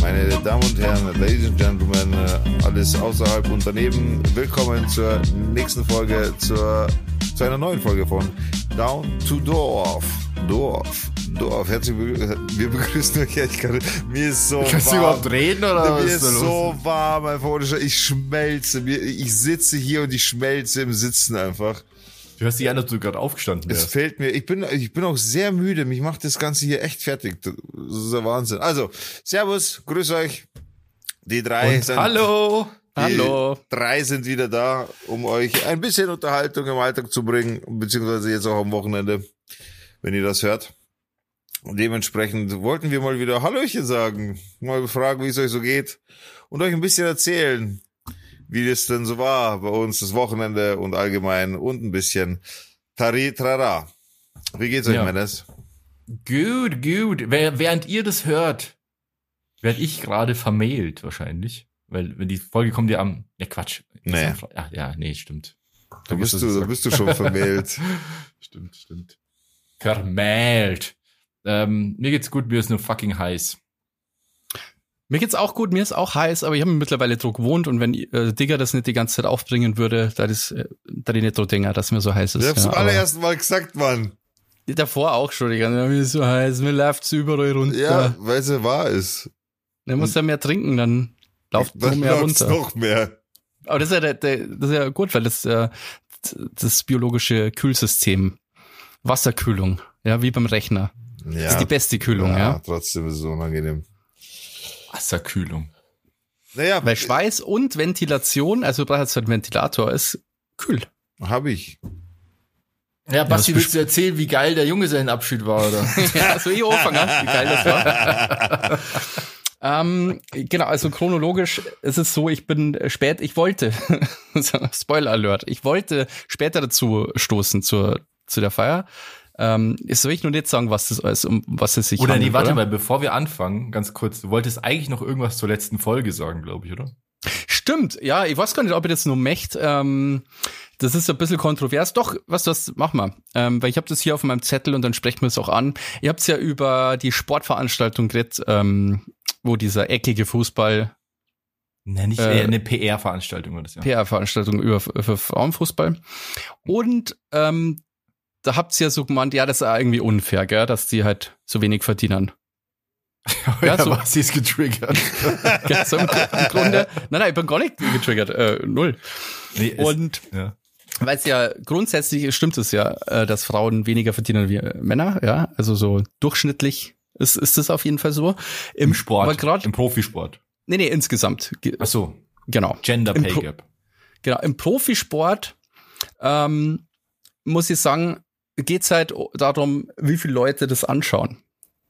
Meine Damen und Herren, Ladies and Gentlemen, äh, alles außerhalb und daneben, willkommen zur nächsten Folge, zur, zu einer neuen Folge von Down to Dorf. Dorf. Dorf. Herzlich willkommen. Wir begrüßen euch echt gerade. Mir ist so Kannst warm. du überhaupt reden oder was Mir ist ist so warm einfach. Ich schmelze. Ich sitze hier und ich schmelze im Sitzen einfach. Du hörst dich an, dass du gerade aufgestanden Es wärst. fällt mir, ich bin, ich bin auch sehr müde. Mich macht das Ganze hier echt fertig. Das ist der Wahnsinn. Also, Servus, grüß euch. Die drei Und hallo! Die Hallo. drei sind wieder da, um euch ein bisschen Unterhaltung im Alltag zu bringen, beziehungsweise jetzt auch am Wochenende, wenn ihr das hört. Und dementsprechend wollten wir mal wieder Hallöchen sagen, mal fragen, wie es euch so geht und euch ein bisschen erzählen, wie das denn so war bei uns das Wochenende und allgemein und ein bisschen Tari Trara. Wie geht's euch, Ja. Mendes? Gut, gut. Während ihr das hört, werde ich gerade vermailt wahrscheinlich. Weil, wenn die Folge kommt ja am, ja Quatsch. Nee. Ach, ja, nee, stimmt. Da bist du, da bist du schon vermählt. Stimmt, stimmt. Vermählt. Ähm, mir geht's gut, mir ist nur fucking heiß. Mir geht's auch gut, mir ist auch heiß, aber ich habe mittlerweile Druck gewohnt und wenn äh, Digger das nicht die ganze Zeit aufbringen würde, da ist äh, da die nicht Dinger, dass mir so heiß ist. Ich hab's ja, zum allerersten Mal gesagt, Mann. davor auch schon, die ganze Zeit, mir ist so heiß, mir läuft's überall runter. Ja, weil sie wahr ist. Dann muss ja mehr trinken, dann läuft nur mehr runter. noch mehr. Aber das ist ja, der, der, das ist ja gut, weil das äh, das biologische Kühlsystem, Wasserkühlung, ja, wie beim Rechner. Ja. Das ist die beste Kühlung, ja. Trotzdem ist es unangenehm. Wasserkühlung. Naja, Weil Schweiß und Ventilation, also du brauchst halt einen Ventilator, ist kühl. habe ich. Ja, Basti, das willst du erzählen, wie geil der Junge sein Abschied war, oder? ja, so ich anfangen, wie geil das war. ähm, genau, also chronologisch ist es so, ich bin spät, ich wollte, Spoiler Alert, ich wollte später dazu stoßen zur, zu der Feier. Ähm, soll ich nur nicht sagen, was das alles, um was es sich Oder nee, handelt, warte oder? mal, bevor wir anfangen, ganz kurz, du wolltest eigentlich noch irgendwas zur letzten Folge sagen, glaube ich, oder? Stimmt, ja, ich weiß gar nicht, ob ich das nur möchte. Ähm, das ist ein bisschen kontrovers. Doch, was das, mach mal. Ähm, weil ich habe das hier auf meinem Zettel und dann sprechen wir es auch an. Ihr habt ja über die Sportveranstaltung geredet, ähm, wo dieser eckige Fußball, Nee, nicht Äh, eher eine PR-Veranstaltung war das ja. PR-Veranstaltung über für Frauenfußball. Und ähm, da habt ihr ja so gemeint, ja, das ist irgendwie unfair, gell, dass die halt so wenig verdienen. ja, Ja, so- was ist getriggert. Gell, so im, Im Grunde, nein, nein, ich bin gar nicht getriggert, äh, null. nee, es- Und ja. Weil es ja grundsätzlich stimmt es ja, äh, dass Frauen weniger verdienen wie äh, Männer, ja. Also so durchschnittlich ist, ist das auf jeden Fall so. Im Sport, Aber grad, im Profisport. nee, nee, insgesamt. Ge- Ach so, Genau. Gender Im Pay Pro- Gap. Genau. Im Profisport ähm, muss ich sagen, geht's halt darum, wie viele Leute das anschauen.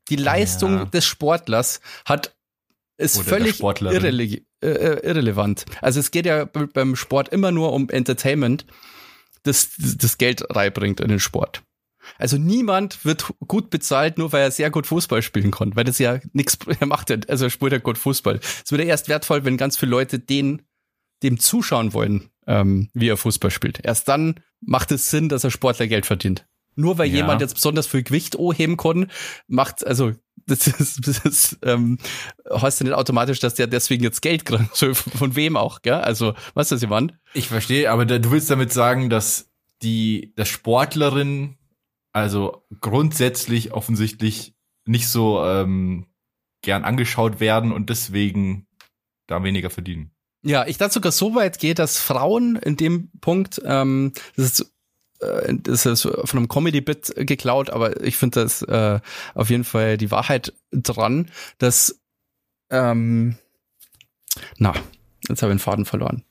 Die Leistung Ja. des Sportlers hat ist Oder der völlig irrele äh, äh, irrelevant. Also es geht ja beim Sport immer nur um Entertainment, das das Geld reinbringt in den Sport. Also niemand wird gut bezahlt, nur weil er sehr gut Fußball spielen kann, weil das ja nichts er macht, ja- also er spielt ja gut Fußball. Es wird ja erst wertvoll, wenn ganz viele Leute den dem zuschauen wollen, ähm, wie er Fußball spielt. Erst dann macht es Sinn, dass er Sportler Geld verdient. Nur weil Ja. jemand jetzt besonders viel Gewicht heben kann, macht, also, das ist, das ist ähm, heißt ja nicht automatisch, dass der deswegen jetzt Geld kriegt. Von wem auch, gell? Also, weißt du, was ich meine? Ich verstehe, aber da, du willst damit sagen, dass die, dass Sportlerinnen also grundsätzlich offensichtlich nicht so ähm, gern angeschaut werden und deswegen da weniger verdienen. Ja, ich dachte sogar so weit gehe, dass Frauen in dem Punkt, ähm, das ist, das ist von einem Comedy-Bit geklaut, aber ich finde das äh, auf jeden Fall die Wahrheit dran, dass, ähm, na, jetzt habe ich den Faden verloren.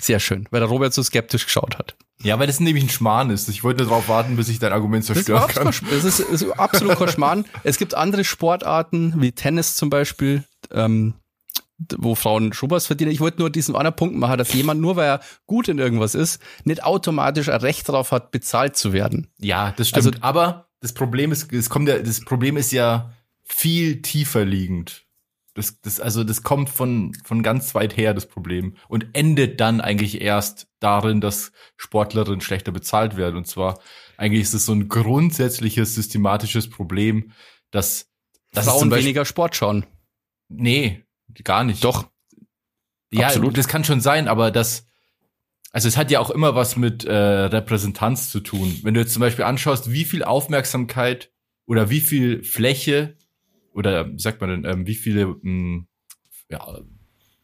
Sehr schön, weil der Robert so skeptisch geschaut hat. Ja, weil das nämlich ein Schmarrn ist. Ich wollte darauf warten, bis ich dein Argument Das zerstören überhaupt kann. das ist, ist absolut kein Schmarrn. Es gibt andere Sportarten, wie Tennis zum Beispiel, ähm, wo Frauen schon was verdienen. Ich wollte nur diesen anderen Punkt machen, dass jemand, nur weil er gut in irgendwas ist, nicht automatisch ein Recht darauf hat, bezahlt zu werden. Ja, das stimmt. Also- aber das Problem ist, es kommt ja, das Problem ist ja viel tiefer liegend. Das, das, also das kommt von, von ganz weit her, das Problem. Und endet dann eigentlich erst darin, dass Sportlerinnen schlechter bezahlt werden. Und zwar, eigentlich ist es so ein grundsätzliches, systematisches Problem, dass, dass Frauen Beispiel, weniger Sport schauen. Nee, gar nicht. Doch. Ja, absolut. das kann schon sein, aber das, also es hat ja auch immer was mit äh, Repräsentanz zu tun. Wenn du jetzt zum Beispiel anschaust, wie viel Aufmerksamkeit oder wie viel Fläche oder wie sagt man denn, ähm, wie viele, mh, ja,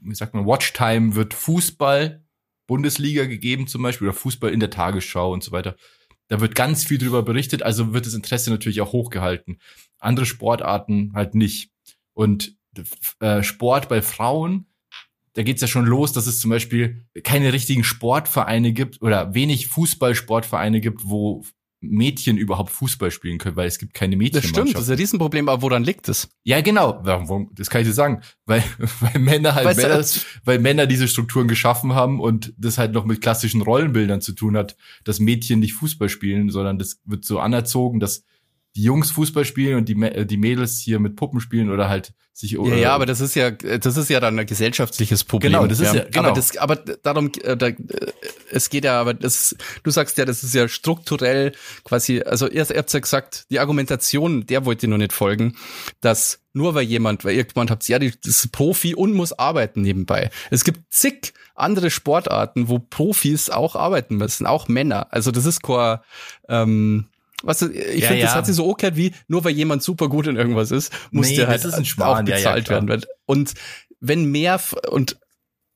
wie sagt man, Watchtime wird Fußball Bundesliga gegeben zum Beispiel oder Fußball in der Tagesschau und so weiter. Da wird ganz viel drüber berichtet, also wird das Interesse natürlich auch hochgehalten. Andere Sportarten halt nicht. Und äh, Sport bei Frauen, da geht's ja schon los, dass es zum Beispiel keine richtigen Sportvereine gibt oder wenig Fußballsportvereine gibt, wo Mädchen überhaupt Fußball spielen können, weil es gibt keine Mädchen. Das stimmt, das ist ein Riesenproblem, aber woran liegt es? Ja, genau. Das kann ich dir sagen. Weil, weil Männer halt Weißt du, Männer, weil Männer diese Strukturen geschaffen haben und das halt noch mit klassischen Rollenbildern zu tun hat, dass Mädchen nicht Fußball spielen, sondern das wird so anerzogen, dass die Jungs Fußball spielen und die, äh, die Mädels hier mit Puppen spielen oder halt sich Ja, ja, aber das ist ja, das ist ja dann ein gesellschaftliches Problem. Genau, das ist ja- genau. Aber das, aber darum, äh, da, äh, es geht ja, aber das, du sagst ja, das ist ja strukturell quasi, also ihr, ihr habt ja gesagt, die Argumentation, der wollte noch nicht folgen, dass nur weil jemand, weil irgendwann habt ja, die, das ist Profi und muss arbeiten nebenbei. Es gibt zig andere Sportarten, wo Profis auch arbeiten müssen, auch Männer. Also das ist kein, ähm, was ich Ja, finde, das ja. hat sich so angehört wie, nur weil jemand super gut in irgendwas ist, muss Nee, der das halt auch ja, ja, bezahlt klar. werden. Und wenn mehr, und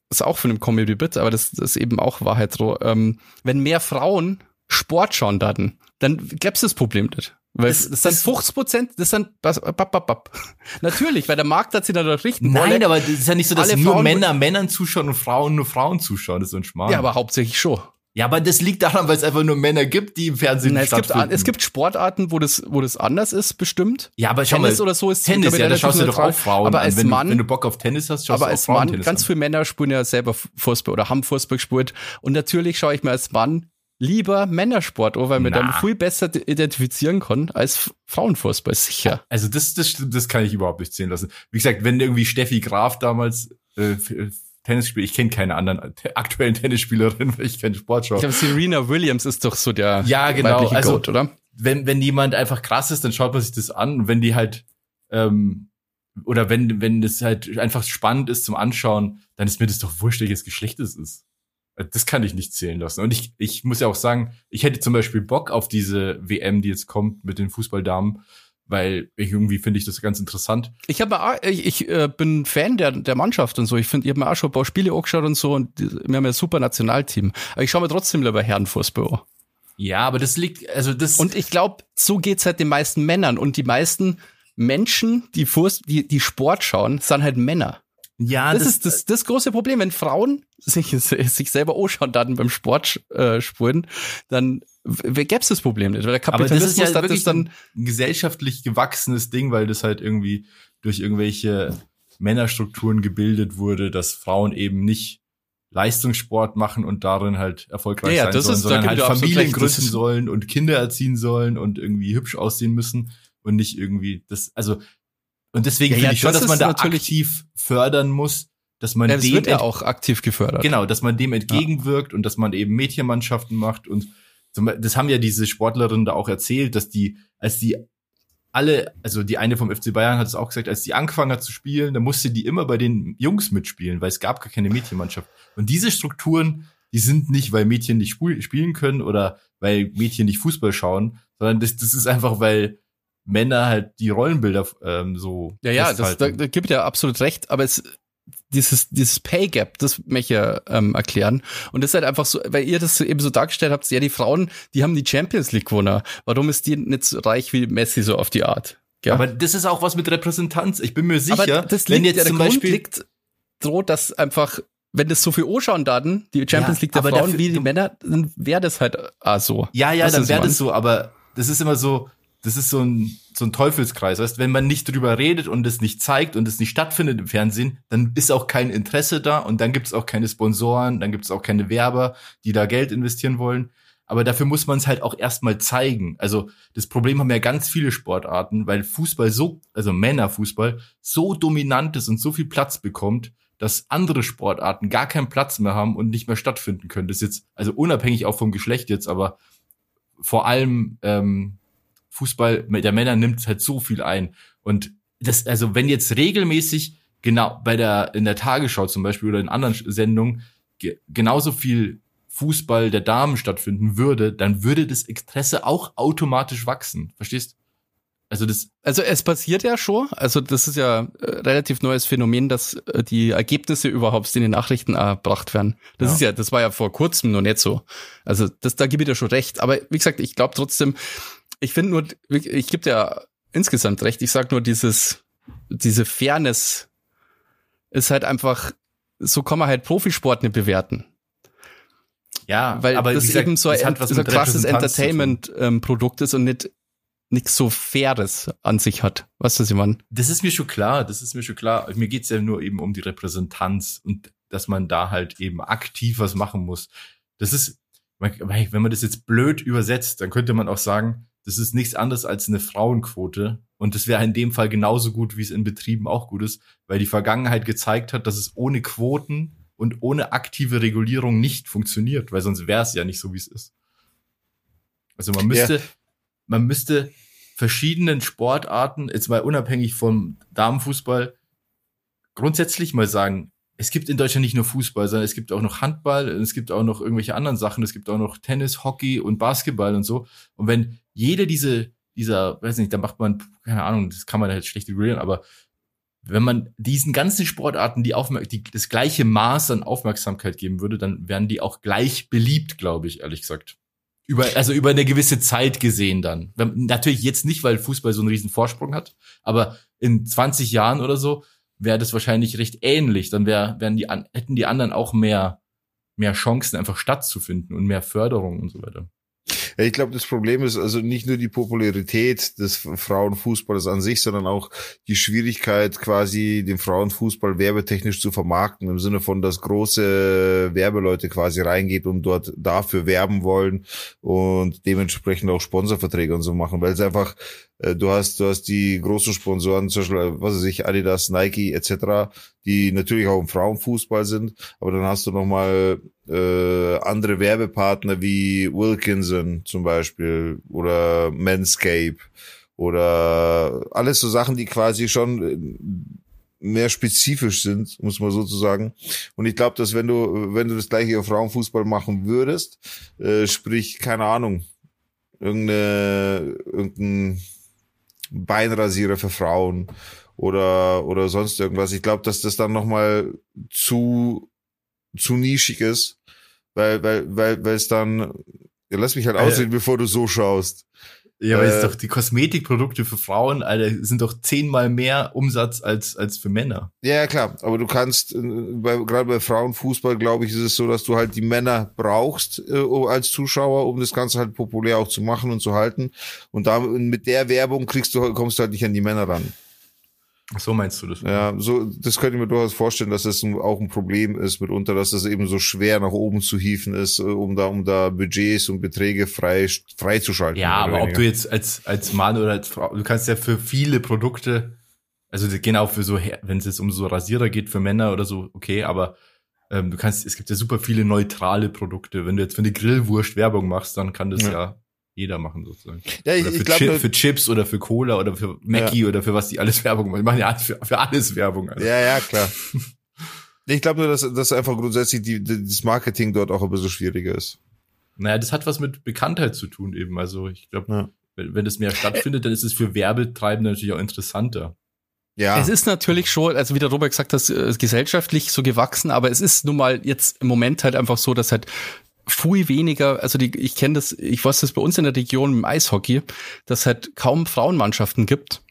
das ist auch von einem Comedy-Bit, aber das, das ist eben auch Wahrheit so, ähm, wenn mehr Frauen Sport schauen dann, dann gäb's das Problem nicht. Weil Das- das, das sind das- 50 Prozent, das sind bap, bap, bap, natürlich, weil der Markt hat sich dann richten Nein, wollen. aber das ist ja nicht so, dass Alle nur Frauen- Männer Männern zuschauen und Frauen nur Frauen zuschauen. Das ist so ein Schmarrn. Ja, aber hauptsächlich schon. Ja, aber das liegt daran, weil es einfach nur Männer gibt, die im Fernsehen Na, es, gibt, es gibt Sportarten, wo das, wo das anders ist, bestimmt. ja, aber schau Tennis mal, oder so ist Tennis, ja, da schaust du doch auch Frauen Aber an. als wenn, Mann, du, wenn du Bock auf Tennis hast, schaust aber du auch als Frauen Mann, Tennis ganz an. viele Männer spielen ja selber Fußball oder haben Fußball gespielt. Und natürlich schaue ich mir als Mann lieber Männersport an, weil Na. dann viel besser identifizieren kann als Frauenfußball, sicher. Also das, das, das kann ich überhaupt nicht zählen lassen. Wie gesagt, wenn irgendwie Steffi Graf damals äh, f- Tennis spielt, ich kenne keine anderen aktuellen Tennisspielerinnen, weil ich keinen Sport schaue. Ich glaube, Serena Williams ist doch so der Ja, genau, weibliche also- Goat, oder? wenn, wenn jemand einfach krass ist, dann schaut man sich das an. Und wenn die halt, ähm, oder wenn, wenn das halt einfach spannend ist zum Anschauen, dann ist mir das doch wurscht, welches Geschlecht es ist. Das kann ich nicht zählen lassen. Und ich, ich muss ja auch sagen, ich hätte zum Beispiel Bock auf diese WM, die jetzt kommt mit den Fußballdamen, weil irgendwie finde ich das ganz interessant. Ich habe ich, ich äh, bin Fan der, der Mannschaft und so. Ich finde, ich habe mir auch schon ein paar Spiele angeschaut und so und wir haben ja ein super Nationalteam. Aber ich schaue mir trotzdem lieber Herrenfußball an. Ja, aber das liegt, also das. Und ich glaube, so geht's halt den meisten Männern. Und die meisten Menschen, die, Fuß, die, die Sport schauen, sind halt Männer. ja, Das, ist das, das große Problem. Wenn Frauen sich, sich selber anschauen dann beim Sport äh, spuren, dann w- gäb's das Problem nicht. Weil der Aber das Kapitalismus ist ja das dann. ein gesellschaftlich gewachsenes Ding, weil das halt irgendwie durch irgendwelche Männerstrukturen gebildet wurde, dass Frauen eben nicht Leistungssport machen und darin halt erfolgreich Ja, sein sollen, ist- da sondern halt Familien gründen ist- sollen und Kinder erziehen sollen und irgendwie hübsch aussehen müssen und nicht irgendwie das, also und deswegen Ja, finde ja, ich schon, das dass man ist da natürlich- aktiv fördern muss, dass man Ja, das dem wird ja auch aktiv gefördert. Genau, dass man dem entgegenwirkt und dass man eben Mädchenmannschaften macht und das haben ja diese Sportlerinnen da auch erzählt, dass die, als die alle, also die eine vom FC Bayern hat es auch gesagt, als die angefangen hat zu spielen, da musste die immer bei den Jungs mitspielen, weil es gab gar keine Mädchenmannschaft. Und diese Strukturen, die sind nicht, weil Mädchen nicht spielen können oder weil Mädchen nicht Fußball schauen, sondern das, das ist einfach, weil Männer halt die Rollenbilder ähm, so Ja, ja, das, da, da gibt ja absolut recht, aber es dieses dieses Pay Gap, das möchte ich ja ähm, erklären. Und das ist halt einfach so, weil ihr das eben so dargestellt habt, ja, die Frauen, die haben die Champions League gewonnen. Warum ist die nicht so reich wie Messi so auf die Art? Ja. Aber das ist auch was mit Repräsentanz. Ich bin mir sicher, aber das wenn liegt, jetzt ja, zum Grund Beispiel liegt droht, dass einfach, wenn das so viel anschauen daten, die Champions Ja, League der Frauen dafür- wie die Männer, dann wäre das halt auch so. Ja, ja, Was dann wäre das so, aber das ist immer so, das ist so ein, so ein Teufelskreis. Weißt, wenn man nicht drüber redet und es nicht zeigt und es nicht stattfindet im Fernsehen, dann ist auch kein Interesse da und dann gibt's auch keine Sponsoren, dann gibt's auch keine Werber, die da Geld investieren wollen. Aber dafür muss man es halt auch erstmal zeigen. Also das Problem haben ja ganz viele Sportarten, weil Fußball so, also Männerfußball, so dominant ist und so viel Platz bekommt, dass andere Sportarten gar keinen Platz mehr haben und nicht mehr stattfinden können. Das ist jetzt, also unabhängig auch vom Geschlecht jetzt, aber vor allem ähm, Fußball der Männer nimmt halt so viel ein. Und das, also wenn jetzt regelmäßig genau bei der in der Tagesschau zum Beispiel oder in anderen Sendungen ge genauso viel Fußball der Damen stattfinden würde, dann würde das Interesse auch automatisch wachsen. Verstehst? Also das. Also es passiert ja schon. Also das ist ja äh, relativ neues Phänomen, dass äh, die Ergebnisse überhaupt in den Nachrichten erbracht werden. Das ja. ist ja, das war ja vor kurzem noch nicht so. Also das, da gebe ich dir schon recht. Aber wie gesagt, ich glaube trotzdem, ich finde nur, ich gebe dir insgesamt recht. Ich sag nur dieses, diese Fairness ist halt einfach, so kann man halt Profisport nicht bewerten. Ja, weil aber das gesagt, eben so ein, so ein krasses Entertainment-Produkt ähm, ist und nicht nichts so Faires an sich hat. Weißt du, was ich meine? Das ist mir schon klar, das ist mir schon klar. Mir geht's ja nur eben um die Repräsentanz und dass man da halt eben aktiv was machen muss. Das ist, wenn man das jetzt blöd übersetzt, dann könnte man auch sagen, das ist nichts anderes als eine Frauenquote. Und das wäre in dem Fall genauso gut, wie es in Betrieben auch gut ist, weil die Vergangenheit gezeigt hat, dass es ohne Quoten und ohne aktive Regulierung nicht funktioniert, weil sonst wäre es ja nicht so, wie es ist. Also man müsste, ja. man müsste verschiedenen Sportarten, jetzt mal unabhängig vom Damenfußball, grundsätzlich mal sagen, es gibt in Deutschland nicht nur Fußball, sondern es gibt auch noch Handball, es gibt auch noch irgendwelche anderen Sachen, es gibt auch noch Tennis, Hockey und Basketball und so. Und wenn jede diese, dieser, weiß nicht, da macht man, keine Ahnung, das kann man halt schlecht regulieren, aber wenn man diesen ganzen Sportarten die, Aufmer die das gleiche Maß an Aufmerksamkeit geben würde, dann wären die auch gleich beliebt, glaube ich, ehrlich gesagt. Über, also über eine gewisse Zeit gesehen dann. Natürlich jetzt nicht, weil Fußball so einen riesen Vorsprung hat, aber in 20 Jahren oder so wäre das wahrscheinlich recht ähnlich. Dann wär, wären die, hätten die anderen auch mehr, mehr Chancen, einfach stattzufinden und mehr Förderung und so weiter. Ja, ich glaube, das Problem ist also nicht nur die Popularität des Frauenfußballs an sich, sondern auch die Schwierigkeit, quasi den Frauenfußball werbetechnisch zu vermarkten, im Sinne von, dass große Werbeleute quasi reingeht und dort dafür werben wollen und dementsprechend auch Sponsorverträge und so machen, weil es einfach äh, du hast, du hast die großen Sponsoren, zum Beispiel, was weiß ich, Adidas, Nike etc., die natürlich auch im Frauenfußball sind, aber dann hast du nochmal äh, andere Werbepartner wie Wilkinson zum Beispiel oder Manscape oder alles so Sachen, die quasi schon äh, mehr spezifisch sind, muss man sozusagen. Und ich glaube, dass wenn du, wenn du das gleiche auf Frauenfußball machen würdest, äh, sprich, keine Ahnung, irgendeine, irgendein Beinrasierer für Frauen oder oder sonst irgendwas. Ich glaube, dass das dann noch mal zu zu nischig ist, weil weil weil weil es dann ja, lass mich halt aussehen, äh, bevor du so schaust. Ja, weil äh, es doch die Kosmetikprodukte für Frauen, Alter, sind doch zehnmal mehr Umsatz als, als für Männer. Ja, ja klar. Aber du kannst, äh, bei, gerade bei Frauenfußball, glaube ich, ist es so, dass du halt die Männer brauchst äh, als Zuschauer, um das Ganze halt populär auch zu machen und zu halten. Und da mit der Werbung kriegst du, kommst du halt nicht an die Männer ran. So meinst du das? Ja, so, das könnte ich mir durchaus vorstellen, dass das auch ein Problem ist mitunter, dass es eben so schwer nach oben zu hieven ist, äh, um da, um da Budgets und Beträge frei, freizuschalten. Ja, aber weniger. ob du jetzt als, als Mann oder als Frau, du kannst ja für viele Produkte, also genau für so, wenn es jetzt um so Rasierer geht für Männer oder so, okay, aber ähm, du kannst, es gibt ja super viele neutrale Produkte. Wenn du jetzt für eine Grillwurst Werbung machst, dann kann das ja, ja jeder machen sozusagen. Ja, ich, oder für, ich glaub, Chip, für Chips oder für Cola oder für Mackie ja. oder für was die alles Werbung machen. Die machen ja für, für alles Werbung. Also. Ja, ja, klar. ich glaube nur, dass, dass einfach grundsätzlich die, das Marketing dort auch ein bisschen schwieriger ist. Naja, das hat was mit Bekanntheit zu tun eben. Also ich glaube, ja. wenn, wenn das mehr stattfindet, dann ist es für Werbetreibende natürlich auch interessanter. Ja. Es ist natürlich schon, also wie der Robert gesagt hat, gesellschaftlich so gewachsen, aber es ist nun mal jetzt im Moment halt einfach so, dass halt viel weniger, also die, ich kenne das, ich weiß das bei uns in der Region im Eishockey, dass halt kaum Frauenmannschaften gibt.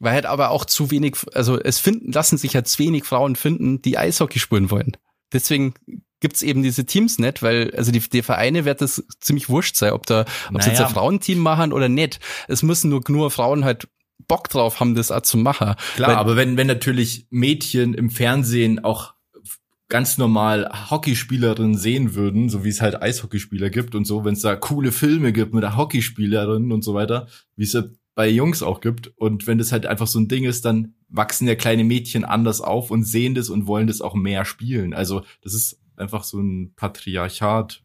Weil halt aber auch zu wenig, also es finden, lassen sich halt zu wenig Frauen finden, die Eishockey spielen wollen. Deswegen gibt's eben diese Teams nicht, weil, also die, die Vereine wird das ziemlich wurscht sein, ob da, ob naja. sie jetzt ein Frauenteam machen oder nicht. Es müssen nur, nur Frauen halt Bock drauf haben, das auch zu machen. Klar, weil, aber wenn, wenn natürlich Mädchen im Fernsehen auch ganz normal Hockeyspielerinnen sehen würden, so wie es halt Eishockeyspieler gibt und so, wenn es da coole Filme gibt mit der Hockeyspielerin und so weiter, wie es ja bei Jungs auch gibt. Und wenn das halt einfach so ein Ding ist, dann wachsen ja kleine Mädchen anders auf und sehen das und wollen das auch mehr spielen. Also das ist einfach so ein Patriarchat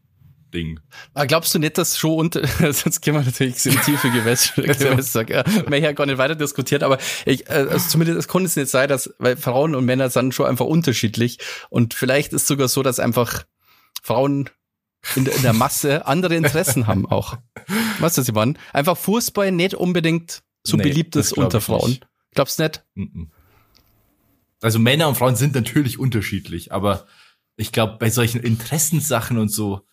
Ding. Aber glaubst du nicht, dass schon unter, sonst gehen wir natürlich in tiefe Gewässer, Gewässer ja, mehr ja gar nicht weiter diskutiert, aber ich, äh, also zumindest, es konnte es nicht sein, dass, weil Frauen und Männer sind schon einfach unterschiedlich und vielleicht ist sogar so, dass einfach Frauen in, in der Masse andere Interessen haben auch. Weißt du, Simon? Einfach Fußball nicht unbedingt so Nee, beliebt ist unter Frauen. nicht. Glaubst du nicht? Also Männer und Frauen sind natürlich unterschiedlich, aber ich glaube, bei solchen Interessenssachen und so,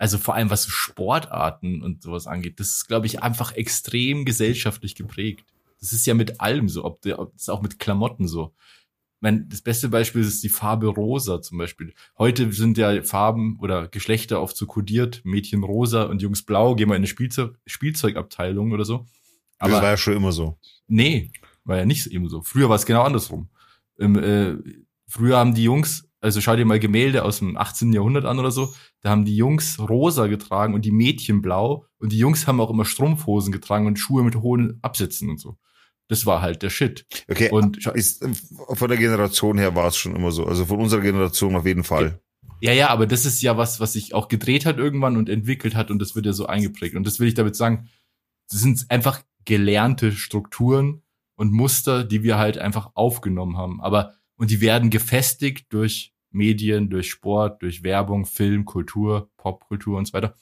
also vor allem was Sportarten und sowas angeht, das ist, glaube ich, einfach extrem gesellschaftlich geprägt. Das ist ja mit allem so, ob, der, ob das ist auch mit Klamotten so. Ich mein, das beste Beispiel ist die Farbe rosa zum Beispiel. Heute sind ja Farben oder Geschlechter oft so kodiert, Mädchen rosa und Jungs blau, gehen wir in eine Spielzeug, Spielzeugabteilung oder so. das war ja schon immer so. Nee, war ja nicht eben so. Früher war es genau andersrum. Ähm, äh, früher haben die Jungs, also schau dir mal Gemälde aus dem 18. Jahrhundert an oder so, da haben die Jungs rosa getragen und die Mädchen blau und die Jungs haben auch immer Strumpfhosen getragen und Schuhe mit hohen Absätzen und so. Das war halt der Shit. Okay, Und ist, von der Generation her war es schon immer so. Also von unserer Generation auf jeden Fall. Ja, ja, aber das ist ja was, was sich auch gedreht hat irgendwann und entwickelt hat und das wird ja so eingeprägt. Und das will ich damit sagen, das sind einfach gelernte Strukturen und Muster, die wir halt einfach aufgenommen haben. Aber, und die werden gefestigt durch Medien, durch Sport, durch Werbung, Film, Kultur, Popkultur und so weiter.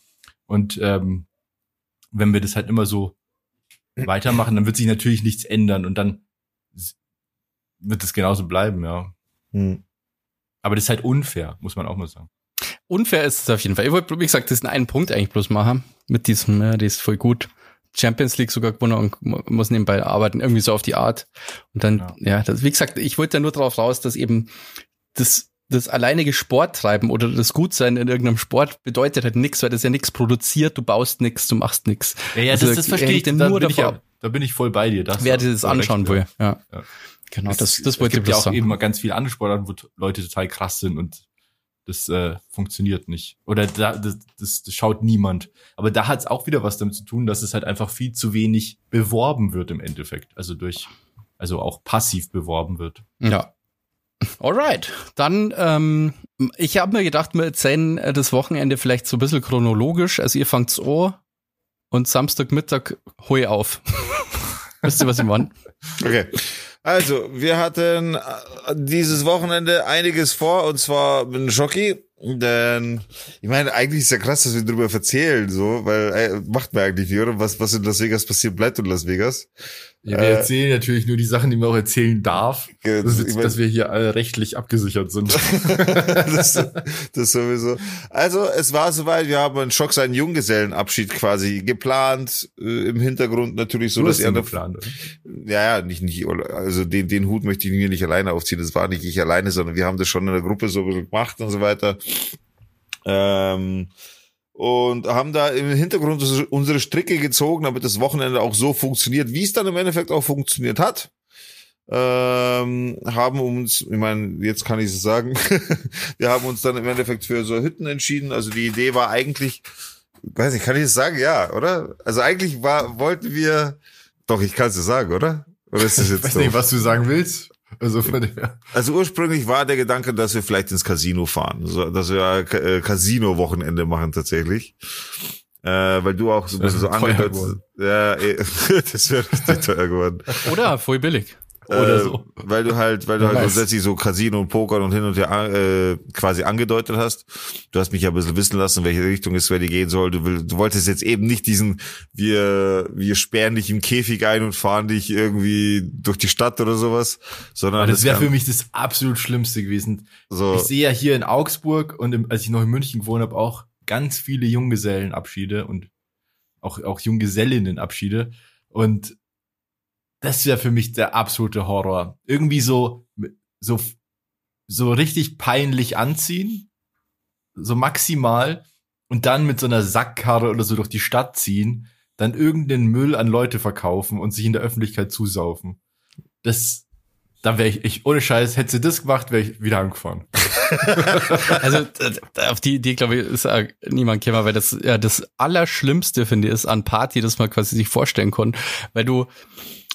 Und ähm, wenn wir das halt immer so weitermachen, dann wird sich natürlich nichts ändern und dann wird es genauso bleiben, ja. Hm. Aber das ist halt unfair, muss man auch mal sagen. Unfair ist es auf jeden Fall. Ich wollte, wie gesagt, das ist einen Punkt eigentlich bloß machen. Mit diesem, ja, die ist voll gut. Champions League sogar gewonnen und mu- muss nebenbei arbeiten, irgendwie so auf die Art. Und dann, ja, Ja. das, wie gesagt, ich wollte ja nur darauf raus, dass eben das, das alleinige Sporttreiben oder das Gutsein in irgendeinem Sport bedeutet halt nichts, weil das ja nichts produziert, du baust nichts, du machst nichts. Ja, ja, Also, das, das verstehe ich. Da nur bin, ich davor ja, da bin ich voll bei dir. Das Wer das anschauen will, ja. Ja. Genau, Es- das, das es wollte ich gibt ja auch sagen. eben mal ganz viele andere Sportarten, wo Leute total krass sind und das äh, funktioniert nicht. Oder da, das, das, das schaut niemand. Aber da hat es auch wieder was damit zu tun, dass es halt einfach viel zu wenig beworben wird im Endeffekt. Also durch, also auch passiv beworben wird. Ja. Alright, dann, ähm, ich habe mir gedacht, wir erzählen äh, das Wochenende vielleicht so ein bisschen chronologisch. Also ihr fangt's an und Samstagmittag hol auf. Wisst ihr, was ich meine? Okay. Also, wir hatten äh, dieses Wochenende einiges vor, und zwar mit Schocki. Denn, ich meine, eigentlich ist ja krass, dass wir darüber erzählen, so, weil, äh, macht man eigentlich nicht, oder? Was, was in Las Vegas passiert, bleibt in Las Vegas. Ja, wir Äh, erzählen natürlich nur die Sachen, die man auch erzählen darf. Das ist, dass wir hier alle rechtlich abgesichert sind. das, das sowieso. Also, es war soweit, wir haben einen Schock seinen Junggesellenabschied quasi geplant, äh, im Hintergrund natürlich so, Du dass er noch, geplant, ja, ja, nicht, nicht, also den, den Hut möchte ich mir nicht alleine aufziehen, das war nicht ich alleine, sondern wir haben das schon in der Gruppe so gemacht und so weiter. Ähm, und haben da im Hintergrund unsere Stricke gezogen, damit das Wochenende auch so funktioniert, wie es dann im Endeffekt auch funktioniert hat. Ähm, haben uns, ich meine, jetzt kann ich es sagen, wir haben uns dann im Endeffekt für so Hütten entschieden. Also die Idee war eigentlich, weiß nicht, kann ich es sagen? Ja, oder? Also eigentlich war, wollten wir, doch, ich kann es dir sagen, oder? Oder ist das Ich jetzt weiß doof? nicht, was du sagen willst. Also von der, Also ursprünglich war der Gedanke, dass wir vielleicht ins Casino fahren, so, dass wir äh, Casino-Wochenende machen tatsächlich. Äh, weil du auch so ein bisschen so angedeutet. Ja, eh, das wäre richtig teuer geworden. Oder voll billig. Oder äh, so. Weil du halt, weil du halt grundsätzlich so Casino und Poker und hin und her äh, quasi angedeutet hast. Du hast mich ja ein bisschen wissen lassen, in welche Richtung es die gehen soll. Du, will, du wolltest jetzt eben nicht diesen, wir, wir sperren dich im Käfig ein und fahren dich irgendwie durch die Stadt oder sowas, sondern Aber das wäre für mich das absolut Schlimmste gewesen. so. Ich sehe ja hier in Augsburg und im, als ich noch in München gewohnt habe, auch ganz viele Junggesellenabschiede und auch, auch Junggesellinnenabschiede. Und das wäre für mich der absolute Horror. Irgendwie so, so, so richtig peinlich anziehen, so maximal, und dann mit so einer Sackkarre oder so durch die Stadt ziehen, dann irgendeinen Müll an Leute verkaufen und sich in der Öffentlichkeit zusaufen. Das, da wäre ich, ich, ohne Scheiß, hätte sie das gemacht, wäre ich wieder angefahren. Also auf die Idee, glaube ich, ist niemand gekommen, weil das ja das Allerschlimmste, finde ich, ist an Party, das man quasi sich vorstellen kann. Weil du,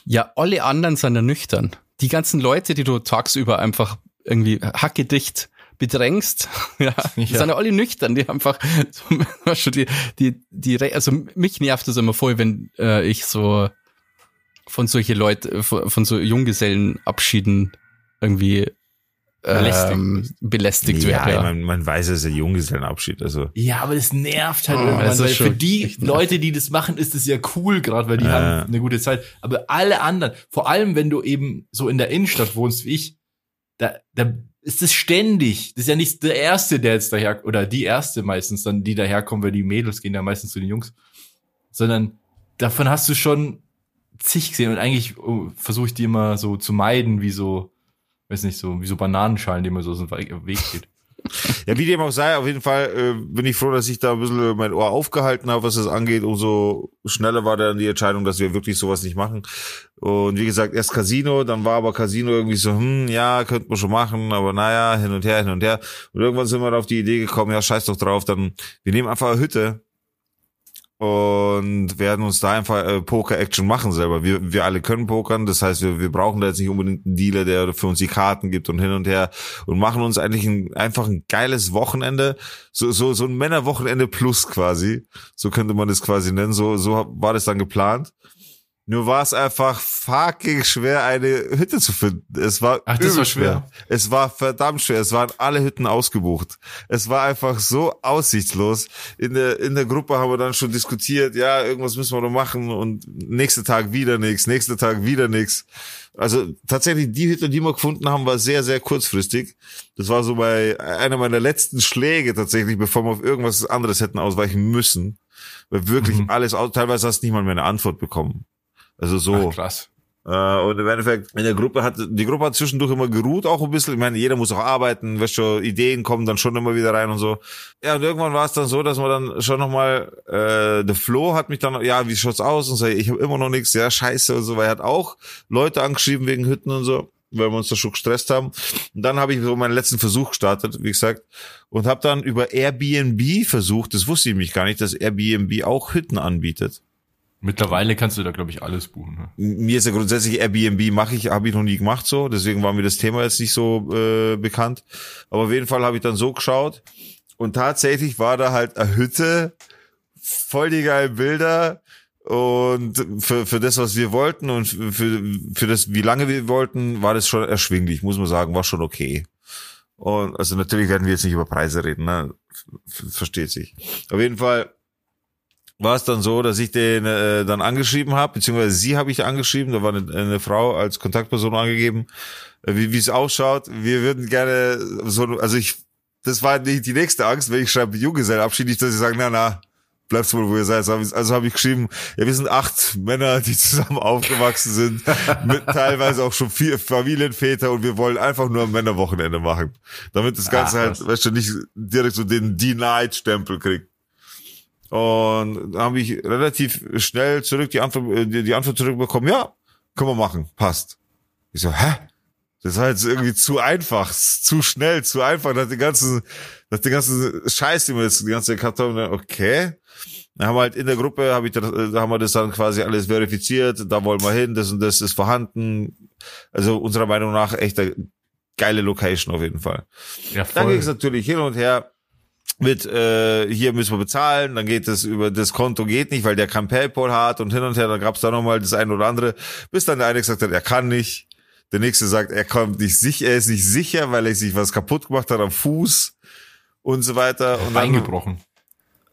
ja, alle anderen sind ja nüchtern. Die ganzen Leute, die du tagsüber einfach irgendwie hackedicht bedrängst, ja, Ja. sind ja alle nüchtern, die einfach so, die, die, die, also mich nervt das immer voll, wenn äh, ich so von solche Leute, von, von so Junggesellenabschieden irgendwie ähm, belästigt ja, werde. Ja. Man, man weiß, es ist ein Junggesellenabschied. Also Ja, aber das nervt halt Oh, das ist weil für die Leute, die das machen, ist es ja cool, gerade weil die Ja. haben eine gute Zeit. Aber alle anderen, vor allem wenn du eben so in der Innenstadt wohnst wie ich, da, da ist es ständig. Das ist ja nicht der Erste, der jetzt daher, oder die Erste meistens dann, die daherkommen, weil die Mädels gehen ja meistens zu den Jungs. Sondern davon hast du schon zig gesehen und eigentlich oh, versuche ich die immer so zu meiden, wie so, weiß nicht, so, wie so Bananenschalen, die man so aus dem We- Weg geht. Ja, wie dem auch sei, auf jeden Fall äh, bin ich froh, dass ich da ein bisschen mein Ohr aufgehalten habe, was das angeht. Umso schneller war dann die Entscheidung, dass wir wirklich sowas nicht machen. Und wie gesagt, erst Casino, dann war aber Casino irgendwie so, hm, ja, könnte man schon machen, aber naja, hin und her, hin und her. Und irgendwann sind wir auf die Idee gekommen, ja, scheiß doch drauf, dann, wir nehmen einfach eine Hütte und werden uns da einfach äh, Poker-Action machen selber. Wir, wir alle können pokern, das heißt, wir, wir brauchen da jetzt nicht unbedingt einen Dealer, der für uns die Karten gibt und hin und her und machen uns eigentlich ein, einfach ein geiles Wochenende, so, so, so ein Männerwochenende plus quasi, so könnte man das quasi nennen, so, so war das dann geplant. Nur war es einfach fucking schwer, eine Hütte zu finden. Es war, Ach, das war schwer. Es war verdammt schwer. Es waren alle Hütten ausgebucht. Es war einfach so aussichtslos. In der, in der Gruppe haben wir dann schon diskutiert, ja, irgendwas müssen wir noch machen und nächster Tag wieder nichts, nächster Tag wieder nichts. Also tatsächlich die Hütte, die wir gefunden haben, war sehr, sehr kurzfristig. Das war so bei einer meiner letzten Schläge tatsächlich, bevor wir auf irgendwas anderes hätten ausweichen müssen. Weil wirklich Mhm. alles, teilweise hast du nicht mal mehr eine Antwort bekommen. Also so. Ach, krass. Äh, und im Endeffekt, in der Gruppe hat, die Gruppe hat zwischendurch immer geruht auch ein bisschen. Ich meine, jeder muss auch arbeiten, weißt schon, Ideen kommen dann schon immer wieder rein und so. Ja, und irgendwann war es dann so, dass man dann schon nochmal, äh, der Flo hat mich dann, ja, wie schaut's aus? Und so, ich habe immer noch nichts, ja, scheiße und so, weil er hat auch Leute angeschrieben wegen Hütten und so, weil wir uns da schon gestresst haben. Und dann habe ich so meinen letzten Versuch gestartet, wie gesagt, und habe dann über Airbnb versucht, das wusste ich mich gar nicht, dass Airbnb auch Hütten anbietet. Mittlerweile kannst du da, glaube ich, alles buchen. Ne? mir ist ja grundsätzlich Airbnb mache ich, habe ich noch nie gemacht so, deswegen war mir das Thema jetzt nicht so äh, bekannt. Aber auf jeden Fall habe ich dann so geschaut und tatsächlich war da halt eine Hütte, voll die geilen Bilder und für, für das, was wir wollten und für, für das, wie lange wir wollten, war das schon erschwinglich, muss man sagen, war schon okay. Und also natürlich werden wir jetzt nicht über Preise reden, ne? Versteht sich. Auf jeden Fall war es dann so, dass ich den äh, dann angeschrieben habe, beziehungsweise sie habe ich angeschrieben, da war eine, eine Frau als Kontaktperson angegeben, äh, wie es ausschaut. Wir würden gerne so, also ich, das war nicht die nächste Angst, wenn ich schreibe Junggesellenabschied, nicht, dass sie sagen, na na, bleibst wohl, wo ihr seid. Also, habe ich geschrieben, ja, wir sind acht Männer, die zusammen aufgewachsen sind, mit teilweise auch schon vier Familienväter und wir wollen einfach nur ein Männerwochenende machen. Damit das Ganze Ah, halt, weißt du, nicht direkt so den Denied-Stempel kriegt. Und da habe ich relativ schnell zurück die Antwort, äh, die, die Antwort zurückbekommen, ja, können wir machen, passt. Ich so, hä? Das war jetzt irgendwie zu einfach, zu schnell, zu einfach, nach den ganzen, nach den ganzen Scheiß, die wir jetzt die ganze haben, okay. Dann haben wir halt in der Gruppe, habe ich, äh, da haben wir das dann quasi alles verifiziert, da wollen wir hin, das und das ist vorhanden. Also unserer Meinung nach echt eine geile Location auf jeden Fall. Ja, Dann ging voll. es natürlich hin und her mit, äh, hier müssen wir bezahlen, dann geht es über das Konto geht nicht, weil der kein PayPal hat und hin und her, dann gab es da nochmal das eine oder andere, bis dann der eine gesagt hat, er kann nicht. Der nächste sagt, er kommt nicht sicher, er ist nicht sicher, weil er sich was kaputt gemacht hat am Fuß und so weiter. Und dann Eingebrochen.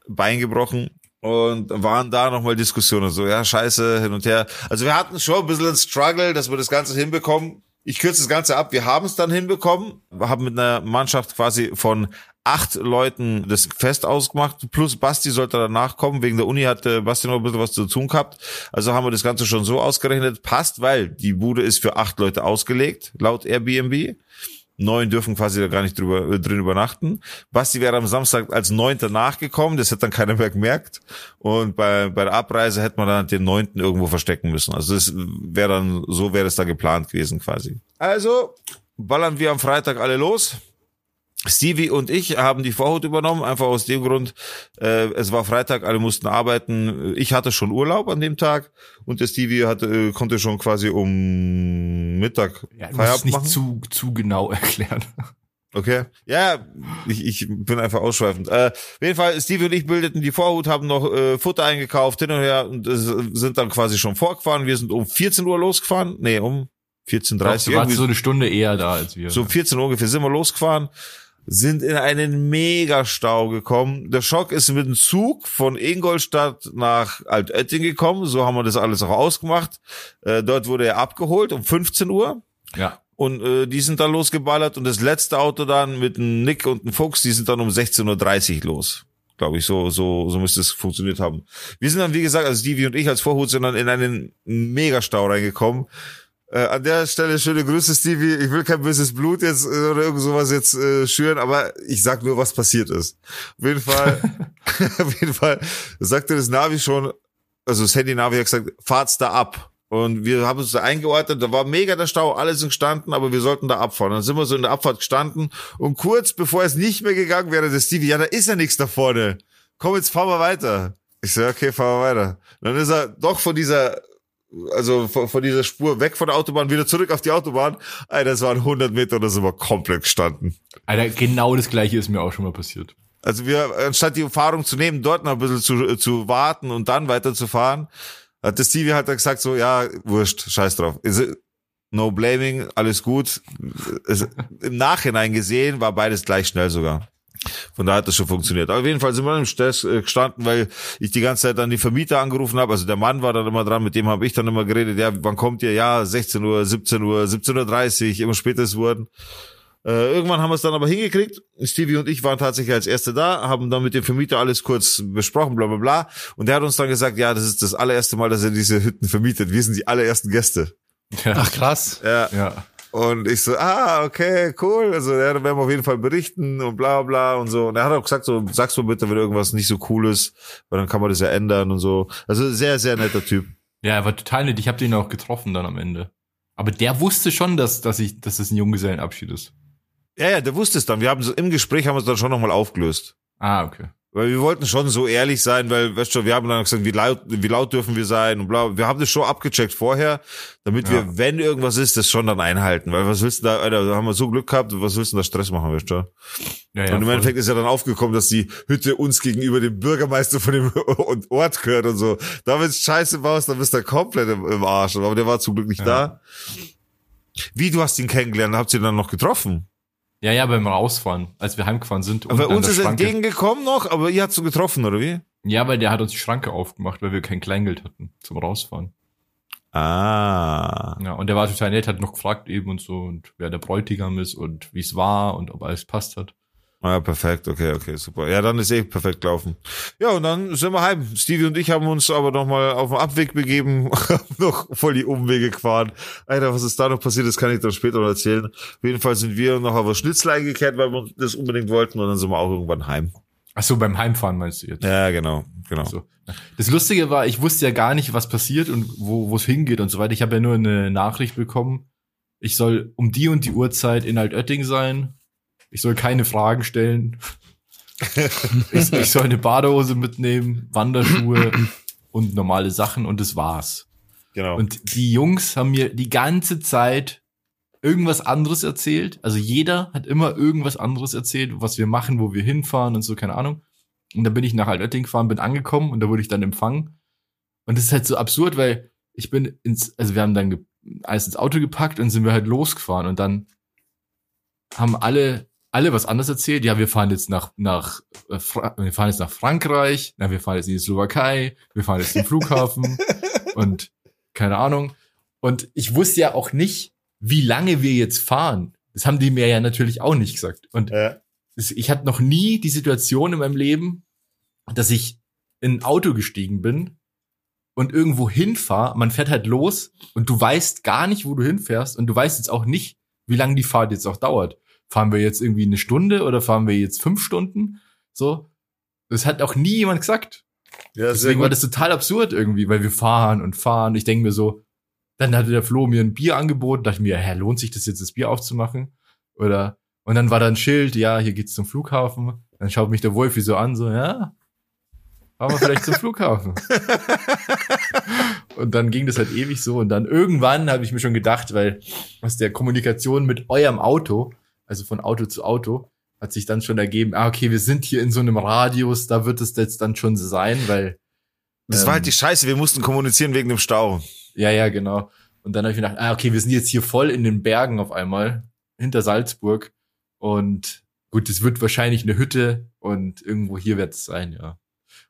Bein gebrochen. Und waren da nochmal Diskussionen, so, ja, scheiße, hin und her. Also wir hatten schon ein bisschen einen Struggle, dass wir das Ganze hinbekommen. Ich kürze das Ganze ab. Wir haben es dann hinbekommen. Wir haben mit einer Mannschaft quasi von acht Leuten das Fest ausgemacht. Plus Basti sollte danach kommen. Wegen der Uni hat äh, Basti noch ein bisschen was zu tun gehabt. Also haben wir das Ganze schon so ausgerechnet. Passt, weil die Bude ist für acht Leute ausgelegt, laut Airbnb. Neun dürfen quasi da gar nicht drüber, äh, drin übernachten. Basti wäre am Samstag als Neunter nachgekommen, das hätte dann keiner mehr gemerkt. Und bei, bei der Abreise hätte man dann den Neunten irgendwo verstecken müssen. Also das wäre dann, so wäre es da geplant gewesen quasi. Also ballern wir am Freitag alle los. Stevie und ich haben die Vorhut übernommen, einfach aus dem Grund, äh, es war Freitag, alle mussten arbeiten. Ich hatte schon Urlaub an dem Tag und der Stevie hatte, äh, konnte schon quasi um Mittag Ja, du Feierabend nicht machen. zu, zu genau erklären. Okay. Ja, ich, ich bin einfach ausschweifend. Äh, auf jeden Fall, Steve und ich bildeten die Vorhut, haben noch äh, Futter eingekauft, hin und her und äh, sind dann quasi schon vorgefahren. Wir sind um 14 Uhr losgefahren. Nee, um 14.30 Du warst so eine Stunde eher da als wir. so um 14 Uhr ungefähr sind wir losgefahren, sind in einen Megastau gekommen. Der Schock ist mit dem Zug von Ingolstadt nach Altötting gekommen. So haben wir das alles auch ausgemacht. Äh, dort wurde er abgeholt um 15 Uhr. ja. Und äh, die sind dann losgeballert und das letzte Auto dann mit einem Nick und einem Fuchs, die sind dann um 16.30 Uhr los. Glaube ich, so, so, so müsste es funktioniert haben. Wir sind dann, wie gesagt, also Stevie und ich als Vorhut sind dann in einen Megastau reingekommen. Äh, an der Stelle schöne Grüße, Stevie. Ich will kein böses Blut jetzt äh, oder irgend sowas jetzt äh, schüren, aber ich sag nur, was passiert ist. Auf jeden Fall, auf jeden Fall sagte das Navi schon, also das Handy-Navi hat gesagt, fahrt's da ab. Und wir haben uns da eingeordnet, da war mega der Stau, alle sind gestanden, aber wir sollten da abfahren. Dann sind wir so in der Abfahrt gestanden und kurz bevor es nicht mehr gegangen wäre, der Stevie, ja, da ist ja nichts da vorne. Komm, jetzt fahren wir weiter. Ich so, okay, fahren wir weiter. Dann ist er doch von dieser, also von, von dieser Spur weg von der Autobahn wieder zurück auf die Autobahn. Alter, das waren 100 Meter und da sind wir komplett gestanden. Alter, genau das gleiche ist mir auch schon mal passiert. Also wir, anstatt die Erfahrung zu nehmen, dort noch ein bisschen zu, zu warten und dann weiterzufahren, hat das Stevie halt gesagt so, ja, wurscht, scheiß drauf. No blaming, alles gut. Im Nachhinein gesehen war beides gleich schnell sogar. Von daher hat das schon funktioniert. Aber auf jeden Fall sind wir im Stress äh, gestanden, weil ich die ganze Zeit dann die Vermieter angerufen habe. Also der Mann war dann immer dran, mit dem habe ich dann immer geredet. Ja, wann kommt ihr? Ja, 16 Uhr, 17 Uhr, 17.30 Uhr, immer später ist es wurden. Äh, irgendwann haben wir es dann aber hingekriegt. Stevie und ich waren tatsächlich als Erste da, haben dann mit dem Vermieter alles kurz besprochen, bla bla bla. Und der hat uns dann gesagt, ja, das ist das allererste Mal, dass er diese Hütten vermietet. Wir sind die allerersten Gäste. Ja. Ach krass. Ja. ja. Und ich so, ah, okay, cool. Also ja, dann werden wir auf jeden Fall berichten und bla bla und so. Und er hat auch gesagt, so, sag's mir bitte, wenn irgendwas nicht so cool ist, weil dann kann man das ja ändern und so. Also sehr, sehr netter Typ. Ja, er war total nett. Ich habe den auch getroffen dann am Ende. Aber der wusste schon, dass, dass ich, dass das ein Junggesellenabschied ist. Ja, ja, der wusste es dann. Wir haben so im Gespräch haben wir es dann schon nochmal aufgelöst. Ah, okay. Weil wir wollten schon so ehrlich sein, weil, weißt du, wir haben dann gesagt, wie laut, wie laut dürfen wir sein und bla. Wir haben das schon abgecheckt vorher, damit Ja. wir, wenn irgendwas ist, das schon dann einhalten. Weil was willst du da, Alter, da haben wir so Glück gehabt, was willst du da Stress machen, weißt du? Ja, ja, und im voll. Endeffekt ist ja dann aufgekommen, dass die Hütte uns gegenüber dem Bürgermeister von dem Ort gehört und so. Da wenn Scheiße baust, dann bist du komplett im, im Arsch. Aber der war zum Glück nicht Ja. da. Wie, du hast ihn kennengelernt, habt ihr dann noch getroffen? Ja, ja, beim Rausfahren, als wir heimgefahren sind. Aber uns ist Schranke. entgegengekommen noch, aber ihr habt so getroffen, oder wie? Ja, weil der hat uns die Schranke aufgemacht, weil wir kein Kleingeld hatten zum Rausfahren. Ah. Ja, und der war total nett, hat noch gefragt eben und so und wer der Bräutigam ist und wie es war und ob alles passt hat. Ah, perfekt, okay, okay, super. Ja, dann ist eh perfekt gelaufen. Ja, und dann sind wir heim. Stevie und ich haben uns aber nochmal auf den Abweg begeben, noch voll die Umwege gefahren. Alter, was ist da noch passiert, das kann ich dann später noch erzählen. Auf jeden Fall sind wir noch auf Schnitzel eingekehrt, weil wir das unbedingt wollten und dann sind wir auch irgendwann heim. Ach so, beim Heimfahren meinst du jetzt? Ja, genau, genau. So. Das Lustige war, ich wusste ja gar nicht, was passiert und wo wo es hingeht und so weiter. Ich habe ja nur eine Nachricht bekommen. Ich soll um die und die Uhrzeit in Altötting sein. Ich soll keine Fragen stellen. ich, ich soll eine Badehose mitnehmen, Wanderschuhe und normale Sachen und das war's. Genau. Und die Jungs haben mir die ganze Zeit irgendwas anderes erzählt. Also jeder hat immer irgendwas anderes erzählt, was wir machen, wo wir hinfahren und so, keine Ahnung. Und dann bin ich nach Altötting gefahren, bin angekommen und da wurde ich dann empfangen. Und das ist halt so absurd, weil ich bin ins, also wir haben dann alles ins Auto gepackt und sind wir halt losgefahren und dann haben alle alle was anderes erzählt. Ja, wir fahren jetzt nach nach äh, wir fahren jetzt nach Frankreich, na, wir fahren jetzt in die Slowakei, wir fahren jetzt zum Flughafen und keine Ahnung. Und ich wusste ja auch nicht, wie lange wir jetzt fahren. Das haben die mir ja natürlich auch nicht gesagt. Und ja. ich hatte noch nie die Situation in meinem Leben, dass ich in ein Auto gestiegen bin und irgendwo hinfahre. Man fährt halt los und du weißt gar nicht, wo du hinfährst und du weißt jetzt auch nicht, wie lange die Fahrt jetzt auch dauert. Fahren wir jetzt irgendwie eine Stunde oder fahren wir jetzt fünf Stunden? So. Das hat auch nie jemand gesagt. ja, Deswegen war das total absurd irgendwie, weil wir fahren und fahren. Ich denke mir so, dann hatte der Flo mir ein Bier angeboten, dachte mir, hä, lohnt sich das jetzt, das Bier aufzumachen? Oder, und dann war da ein Schild, ja, hier geht's zum Flughafen. Dann schaut mich der Wolfi so an, so, ja, fahren wir vielleicht zum Flughafen. und dann ging das halt ewig so. Und dann irgendwann habe ich mir schon gedacht, weil aus der Kommunikation mit eurem Auto, also von Auto zu Auto, hat sich dann schon ergeben, ah, okay, wir sind hier in so einem Radius, da wird es jetzt dann schon sein, weil. Das ähm, war halt die Scheiße, wir mussten kommunizieren wegen dem Stau. Ja, ja, genau. Und dann habe ich mir gedacht, ah, okay, wir sind jetzt hier voll in den Bergen auf einmal, hinter Salzburg. Und gut, es wird wahrscheinlich eine Hütte und irgendwo hier wird es sein, ja.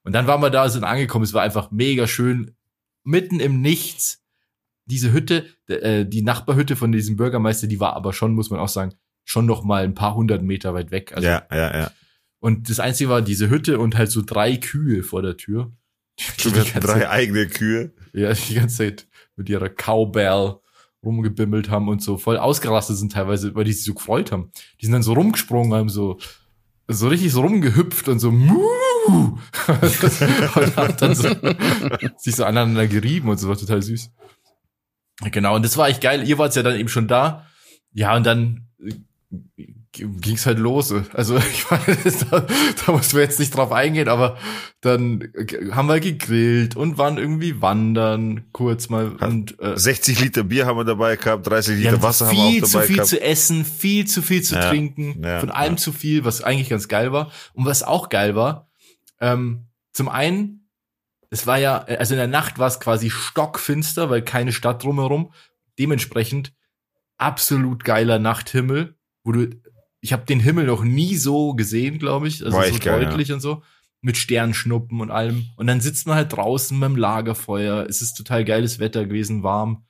Und dann waren wir da, sind angekommen, es war einfach mega schön, mitten im Nichts. Diese Hütte, äh, die Nachbarhütte von diesem Bürgermeister, die war aber schon, muss man auch sagen, schon noch mal ein paar hundert Meter weit weg. Also, ja, ja, ja. Und das Einzige war diese Hütte und halt so drei Kühe vor der Tür. Du wirst drei eigene Kühe. Ja, die ganze Zeit mit ihrer Cowbell rumgebimmelt haben und so voll ausgerastet sind teilweise, weil die sich so gefreut haben. Die sind dann so rumgesprungen, haben so, so richtig so rumgehüpft und so, Muh! und haben dann so, sich so aneinander gerieben und so, war total süß. Genau, und das war echt geil. Ihr wart ja dann eben schon da. Ja, und dann ging's halt los. Also ich meine, da, da mussten wir jetzt nicht drauf eingehen, aber dann haben wir gegrillt und waren irgendwie wandern kurz mal und äh, 60 Liter Bier haben wir dabei gehabt, 30 Liter ja, Wasser haben wir auch dabei gehabt. Viel zu viel zu essen, viel zu viel zu Ja, trinken, ja, von allem zu viel, was eigentlich ganz geil war und was auch geil war. Ähm, zum einen, es war ja, also in der Nacht war es quasi stockfinster, weil keine Stadt drumherum. Dementsprechend absolut geiler Nachthimmel, wo du, ich habe den Himmel noch nie so gesehen, glaube ich, also War so geil, deutlich und so, mit Sternschnuppen und allem. Und dann sitzt man halt draußen beim Lagerfeuer. Es ist total geiles Wetter gewesen, warm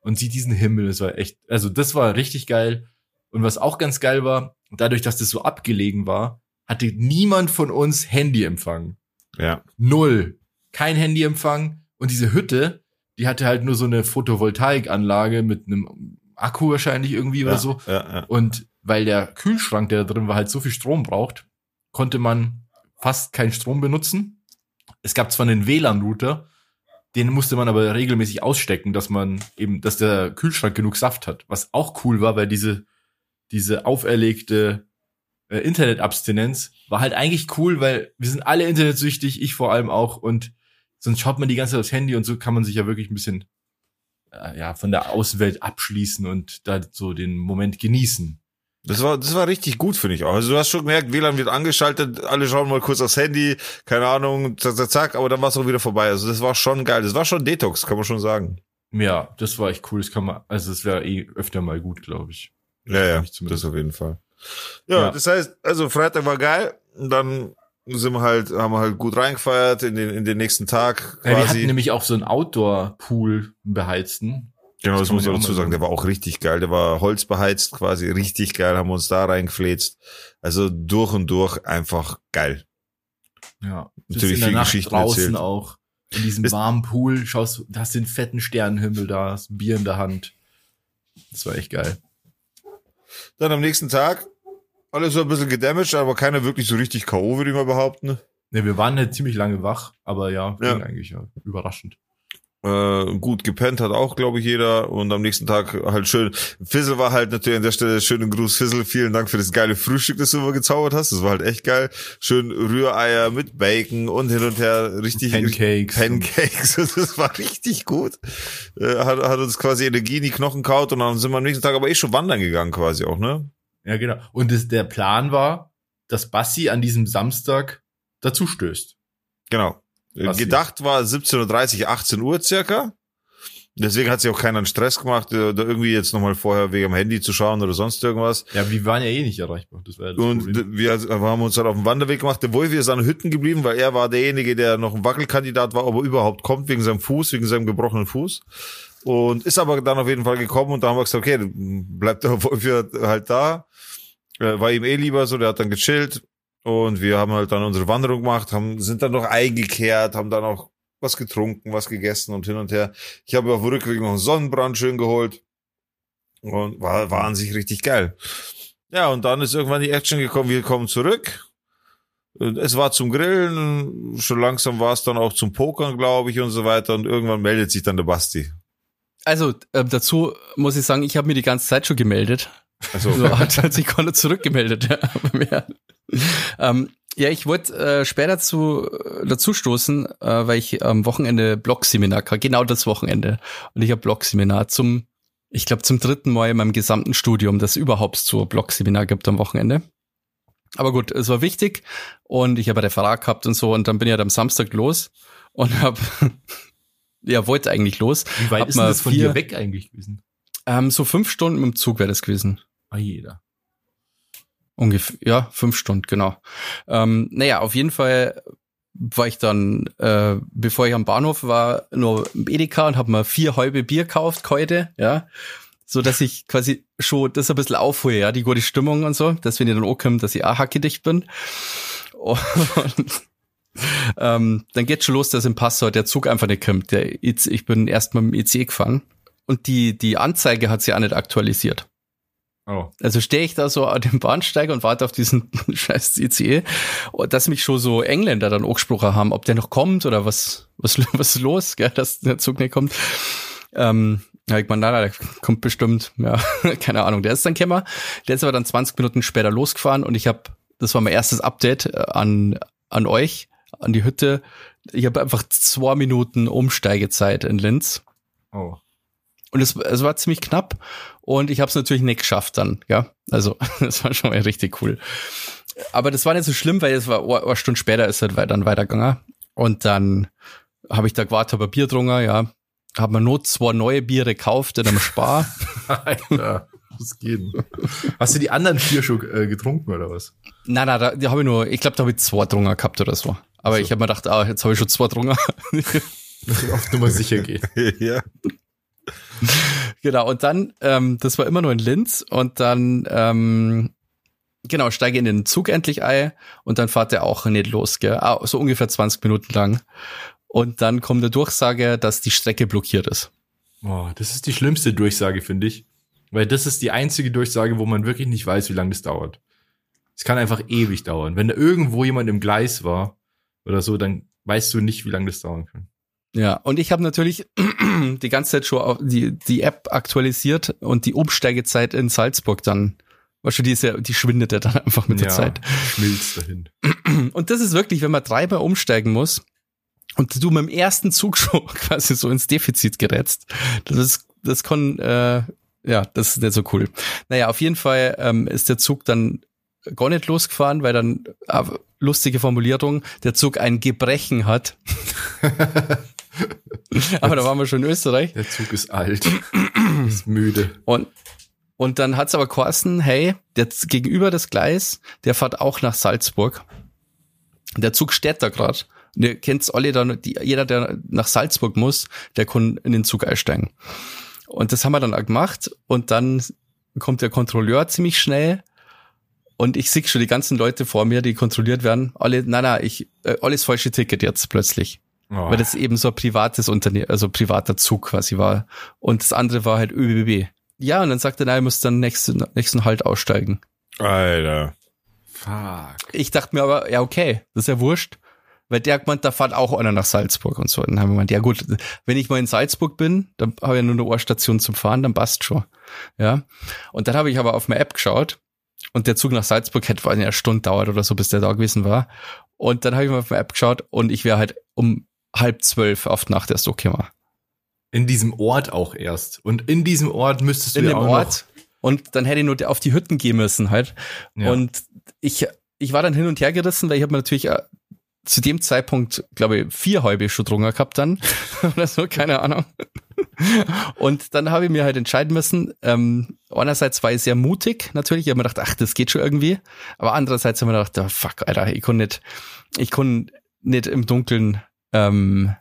und sieht diesen Himmel. Es war echt, also das war richtig geil. Und was auch ganz geil war, dadurch, dass das so abgelegen war, hatte niemand von uns Handyempfang. Ja. Null. Kein Handyempfang. Und diese Hütte, die hatte halt nur so eine Photovoltaikanlage mit einem Akku wahrscheinlich irgendwie oder ja, so. Ja, ja. Und weil der Kühlschrank, der da drin war, halt so viel Strom braucht, konnte man fast keinen Strom benutzen. Es gab zwar einen WLAN-Router, den musste man aber regelmäßig ausstecken, dass man eben, dass der Kühlschrank genug Saft hat. Was auch cool war, weil diese, diese auferlegte äh, Internetabstinenz war halt eigentlich cool, weil wir sind alle internetsüchtig, ich vor allem auch, und sonst schaut man die ganze Zeit aufs Handy und so kann man sich ja wirklich ein bisschen äh, ja, von der Außenwelt abschließen und da so den Moment genießen. Das war, das war richtig gut, finde ich auch. Also du hast schon gemerkt, WLAN wird angeschaltet, alle schauen mal kurz aufs Handy, keine Ahnung, zack, zack, zack, aber dann war es auch wieder vorbei. Also das war schon geil. Das war schon Detox, kann man schon sagen. Ja, das war echt cool. Das kann man, also es wäre eh öfter mal gut, glaube ich. Ja, ja, Ich das auf jeden Fall. Ja, Ja. das heißt, also Freitag war geil, und dann sind wir halt, haben wir halt gut reingefeiert in den, in den nächsten Tag Ja, wir hatten quasi. nämlich auch so einen Outdoor-Pool, beheizten. Genau, das das muss man ich ja auch dazu sagen. Der war auch richtig geil. Der war holzbeheizt quasi, richtig geil, haben wir uns da reingefläzt. Also durch und durch einfach geil. Ja. Natürlich in viel Geschichten draußen erzählt. auch. In diesem warmen Pool, schaust, du hast den fetten Sternenhimmel da, hast ein Bier in der Hand. Das war echt geil. Dann am nächsten Tag, alles so ein bisschen gedamaged, aber keiner wirklich so richtig K.O., würde ich mal behaupten. Ne, wir waren halt ziemlich lange wach, aber ja, Ja. ging eigentlich ja überraschend. Äh, gut gepennt hat auch, glaube ich, jeder. Und am nächsten Tag halt schön. Fizzle war halt natürlich an der Stelle schönen Gruß, Fizzle. Vielen Dank für das geile Frühstück, das du immer gezaubert hast. Das war halt echt geil. Schön Rühreier mit Bacon und hin und her richtig. Pancakes. Pancakes. Das war richtig gut. Äh, hat, hat uns quasi Energie in die Knochen kaut und dann sind wir am nächsten Tag aber eh schon wandern gegangen quasi auch, ne? Ja, genau. Und das, der Plan war, dass Bassi an diesem Samstag dazu stößt. Genau. Bassi. Gedacht war 17.30 Uhr, 18 Uhr circa. Deswegen hat sich auch keiner einen Stress gemacht, äh, da irgendwie jetzt nochmal vorher wegen am Handy zu schauen oder sonst irgendwas. Ja, wir waren ja eh nicht erreichbar. Das war ja das Und Problem. wir haben uns dann auf dem Wanderweg gemacht. Der Wolfi ist an Hütten geblieben, weil er war derjenige, der noch ein Wackelkandidat war, aber überhaupt kommt wegen seinem Fuß, wegen seinem gebrochenen Fuß. Und ist aber dann auf jeden Fall gekommen und da haben wir gesagt, okay, bleibt der Wolfi halt da. Äh, War ihm eh lieber so, der hat dann gechillt. Und wir haben halt dann unsere Wanderung gemacht, haben, sind dann noch eingekehrt, haben dann auch was getrunken, was gegessen und hin und her. Ich habe auf dem Rückweg noch einen Sonnenbrand schön geholt. Und war, war an sich richtig geil. Ja, und dann ist irgendwann die Action gekommen, wir kommen zurück. Es war zum Grillen, schon langsam war es dann auch zum Pokern, glaube ich, und so weiter. Und irgendwann meldet sich dann der Basti. Also äh, dazu muss ich sagen, ich habe mir die ganze Zeit schon gemeldet. Also, So hat, hat sich keiner zurückgemeldet. Ja, ähm, ja, ich wollte äh, später zu, äh, dazu stoßen, äh, weil ich am Wochenende Blog-Seminar hatte, genau das Wochenende. Und ich habe Blog-Seminar zum ich glaube, zum dritten Mal in meinem gesamten Studium, dass es überhaupt so Blog-Seminar gibt am Wochenende. Aber gut, es war wichtig und ich habe ein Referat gehabt und so und dann bin ich halt am Samstag los und habe, ja, wollte eigentlich los. Wie weit Hab ist das von vier- dir weg eigentlich gewesen? Ähm, so fünf Stunden mit dem Zug wäre das gewesen. Ah, jeder. Ungefähr, ja, fünf Stunden, genau. Ähm, naja, auf jeden Fall war ich dann, äh, bevor ich am Bahnhof war, nur im Edeka und habe mir vier halbe Bier gekauft heute, ja. So dass ich quasi schon das ein bisschen aufhole, ja, die gute Stimmung und so, dass wenn ich dann auch komme, dass ich auch hackedicht bin. Und ähm, dann geht schon los, dass im Passau der Zug einfach nicht kommt. Der, IC ich bin erst mit dem IC gefahren und die, die Anzeige hat sich auch nicht aktualisiert. Oh. Also stehe ich da so an dem Bahnsteig und warte auf diesen scheiß ICE, dass mich schon so Engländer dann angesprochen haben, ob der noch kommt oder was, was, was ist los, gell, dass der Zug nicht kommt. Ähm, ja, ich meine, nein, der kommt bestimmt, ja, keine Ahnung, der ist dann Kämmer. Der ist aber dann 20 Minuten später losgefahren und ich habe, das war mein erstes Update äh, an, an euch, an die Hütte. Ich habe einfach zwei Minuten Umsteigezeit in Linz. Oh. Und es, es war ziemlich knapp und ich habe es natürlich nicht geschafft dann, ja. Also das war schon mal richtig cool. Aber das war nicht so schlimm, weil es war eine Stunde später ist halt dann weitergegangen. Und dann habe ich da gewartet, habe ein Bier getrunken, ja. Habe mir nur zwei neue Biere gekauft in einem Spar. Alter, was geht denn? Hast du die anderen vier schon äh, getrunken oder was? nein, nein, da, die habe ich nur, ich glaube, da habe ich zwei getrunken gehabt oder so. Aber so. ich habe mir gedacht, ah, jetzt habe ich schon zwei getrunken. Ich auf Nummer sicher gehe. ja. Genau, und dann, ähm, das war immer nur in Linz und dann, ähm, genau, steige in den Zug endlich ein und dann fahrt er auch nicht los, gell? Ah, so ungefähr 20 Minuten lang. Und dann kommt eine Durchsage, dass die Strecke blockiert ist. Oh, das ist die schlimmste Durchsage, finde ich. Weil das ist die einzige Durchsage, wo man wirklich nicht weiß, wie lange das dauert. Es kann einfach ewig dauern. Wenn da irgendwo jemand im Gleis war oder so, dann weißt du nicht, wie lange das dauern kann. Ja, und ich habe natürlich die ganze Zeit schon auf die, die App aktualisiert und die Umsteigezeit in Salzburg dann, weißt du, die ist ja, die schwindet ja dann einfach mit der Zeit. schmilzt dahin. Und das ist wirklich, wenn man dreimal umsteigen muss und du mit dem ersten Zug schon quasi so ins Defizit gerätst, das ist, das kann, äh, ja, das ist nicht so cool. Naja, auf jeden Fall ähm, ist der Zug dann gar nicht losgefahren, weil dann, äh, lustige Formulierung, der Zug ein Gebrechen hat. Aber da waren wir schon in Österreich. Der Zug ist alt, ist müde. Und, und dann hat's aber geheißen, hey, der gegenüber das Gleis, der fährt auch nach Salzburg. Der Zug steht da grad. Und ihr kennt's alle dann, die, jeder, der nach Salzburg muss, der kann in den Zug einsteigen. Und das haben wir dann auch gemacht. Und dann kommt der Kontrolleur ziemlich schnell. Und ich sehe schon die ganzen Leute vor mir, die kontrolliert werden. Alle, nein, nein, ich, äh, alles falsche Ticket jetzt plötzlich. Oh, Weil das eben so ein privates Unternehmen, also privater Zug quasi war. Und das andere war halt ÖBB. Ja, und dann sagt er, nein, ich muss dann nächsten, nächsten Halt aussteigen. Alter. fuck. Ich dachte mir aber, ja, okay, das ist ja wurscht. Weil der hat gemeint, da fährt auch einer nach Salzburg und so. Und dann haben wir gemeint, ja gut, wenn ich mal in Salzburg bin, dann habe ich ja nur eine Ohrstation zum Fahren, dann passt schon. Ja. Und dann habe ich aber auf meine App geschaut und der Zug nach Salzburg hätte eine Stunde dauert oder so, bis der da gewesen war. Und dann habe ich mal auf meine App geschaut und ich wäre halt um halb zwölf auf Nacht erst war. In diesem Ort auch erst. Und in diesem Ort müsstest du in ja dem auch Ort. Und dann hätte ich nur auf die Hütten gehen müssen halt. ja. Und ich, ich war dann hin und her gerissen, weil ich habe mir natürlich äh, zu dem Zeitpunkt, glaube ich, vier halbe schon drunter gehabt dann. Oder so, keine Ahnung. Und dann habe ich mir halt entscheiden müssen, ähm, einerseits war ich sehr mutig, natürlich. Ich habe mir gedacht, ach, das geht schon irgendwie. Aber andererseits habe ich mir gedacht, oh, fuck, Alter, ich kann nicht, ich kann nicht im Dunkeln ähm,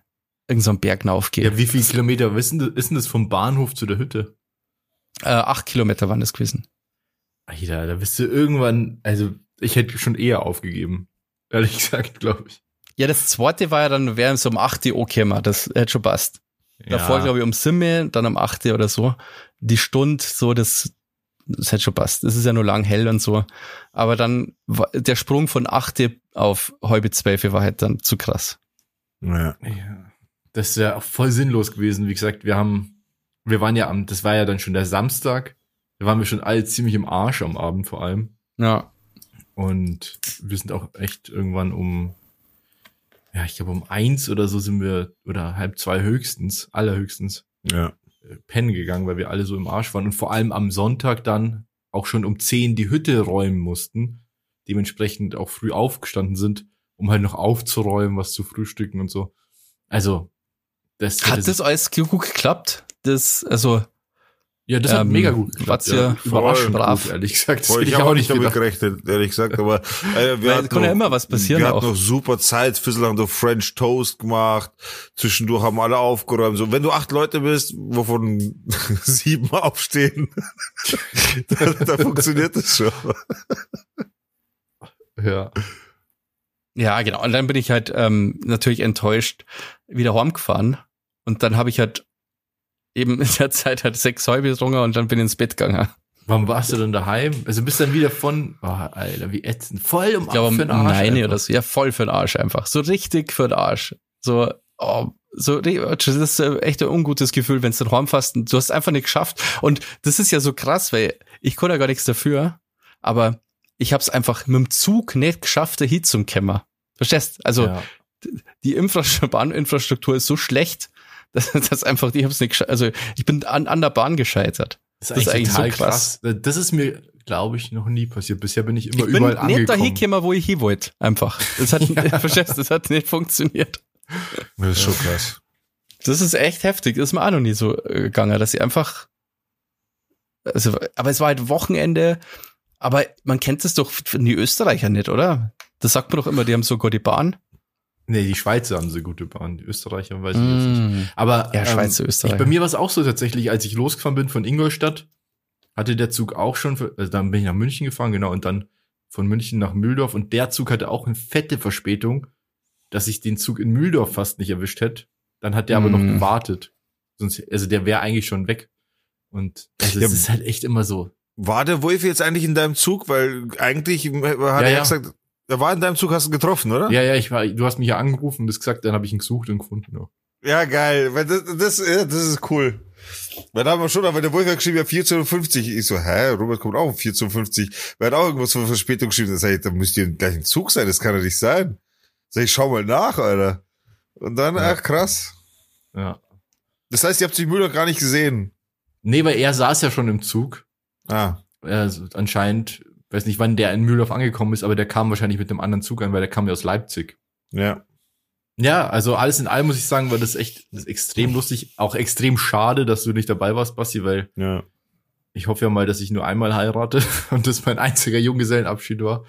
so einen Berg aufgehen. ja, wie viel Kilometer ist denn, das- ist denn das vom Bahnhof zu der Hütte? Äh, acht Kilometer waren das gewesen. Alter, da bist du irgendwann, also ich hätte schon eher aufgegeben. Ehrlich gesagt, glaube ich. Ja, das zweite war ja dann, wäre so um 8 Uhr gekommen, das hätte schon passt. Davor, glaube ich, um Simme, dann um 8 Uhr oder so. Die Stunde, so, das, das hätte schon passt. Das ist ja nur lang hell und so. Aber dann, war- der Sprung von 8 Uhr auf halbe 12 Uhr war halt dann zu krass. Ja. Ja. Das wäre auch voll sinnlos gewesen. Wie gesagt, wir haben, wir waren ja am, das war ja dann schon der Samstag. Da waren wir schon alle ziemlich im Arsch am Abend vor allem. Ja. Und wir sind auch echt irgendwann um, ja, ich glaube um eins oder so sind wir, oder halb zwei höchstens, allerhöchstens, Ja. äh, pennen gegangen, weil wir alle so im Arsch waren und vor allem am Sonntag dann auch schon um 10 die Hütte räumen mussten, dementsprechend auch früh aufgestanden sind, um halt noch aufzuräumen, was zu frühstücken und so. Also, das Hat das alles gut geklappt? Das, also, ja, das hat Ähm, mega gut geklappt. ja überraschend brav. gut, ehrlich gesagt. Hätte ich habe auch nicht damit gedacht. gerechnet, ehrlich gesagt, aber äh, wir Weil hatten kann ja noch- immer was passieren Wir hatten auch. noch super Zeit, Fissel haben so French Toast gemacht, zwischendurch haben alle aufgeräumt. So, wenn du acht Leute bist, wovon sieben aufstehen, da, da funktioniert das schon. Ja. Ja, genau. Und dann bin ich halt ähm, natürlich enttäuscht wieder heimgefahren. Und dann habe ich halt eben in der Zeit halt sechs getrunken und dann bin ich ins Bett gegangen. Wann warst du denn daheim? Also bist dann wieder von, oh, Alter, wie ätzend. Voll um Ich glaube, für den Arsch nein einfach. oder so. Ja, voll für den Arsch einfach. So richtig für den Arsch. So, oh, so, das ist echt ein ungutes Gefühl, wenn du heimfährst und du hast einfach nicht geschafft. Und das ist ja so krass, weil ich konnte ja gar nichts dafür, aber ich habe es einfach mit dem Zug nicht geschafft, da hin zum Kämmer. Verstehst? Also, ja. die Infrastruktur, Bahninfrastruktur ist so schlecht, dass, dass einfach, ich hab's nicht, gesche- also ich bin an, an der Bahn gescheitert. Das Das ist eigentlich so krass. Das ist mir, glaube ich, noch nie passiert. Bisher bin ich immer ich bin überall nicht dahin angekommen. gekommen, wo ich hin wollte. Einfach. Das hat, verstehst, du, das hat nicht funktioniert. Das ist schon krass. Das ist echt heftig. Das ist mir auch noch nie so äh, gegangen, dass ich einfach, also, aber es war halt Wochenende, aber man kennt es doch von die Österreicher nicht, oder? Das sagt man doch immer, die haben sogar die Bahn. Nee, die Schweizer haben so gute Bahn. Die Österreicher weiß ich jetzt nicht. Mm. Aber Ja, Schweiz, ähm, Österreich. Ich, bei mir war es auch so tatsächlich, als ich losgefahren bin von Ingolstadt, hatte der Zug auch schon, für, also dann bin ich nach München gefahren, genau, und dann von München nach Mühldorf und der Zug hatte auch eine fette Verspätung, dass ich den Zug in Mühldorf fast nicht erwischt hätte. Dann hat der aber noch Mm. gewartet. Sonst, also der wäre eigentlich schon weg. Und also Ja, es ist halt echt immer so. War der Wolf jetzt eigentlich in deinem Zug? Weil eigentlich hat Ja, er ja. gesagt, er war in deinem Zug, hast du ihn getroffen, oder? Ja, ja, ich war, du hast mich ja angerufen und das gesagt, dann habe ich ihn gesucht und gefunden. Ja. Ja, geil. Weil das, das, das ist cool. Weil da haben wir schon, aber der Wolf hat geschrieben, ja, 14.50 Ich so, hä, Robert kommt auch um 14.50 Wer hat auch irgendwas von Verspätung geschrieben? Da sag ich, da müsst ihr im gleichen Zug sein, das kann ja nicht sein. Sag ich, schau mal nach, Alter. Und dann, Ja. ach, krass. ja. Das heißt, ihr habt sich Müller gar nicht gesehen. Nee, weil er saß ja schon im Zug. Ah, Also anscheinend, weiß nicht, wann der in Mühldorf angekommen ist, aber der kam wahrscheinlich mit einem anderen Zug an, weil der kam ja aus Leipzig. ja. Ja, also alles in allem muss ich sagen, war das echt das extrem lustig. Auch extrem schade, dass du nicht dabei warst, Basti, weil Ja. Ich hoffe ja mal, dass ich nur einmal heirate und das mein einziger Junggesellenabschied war.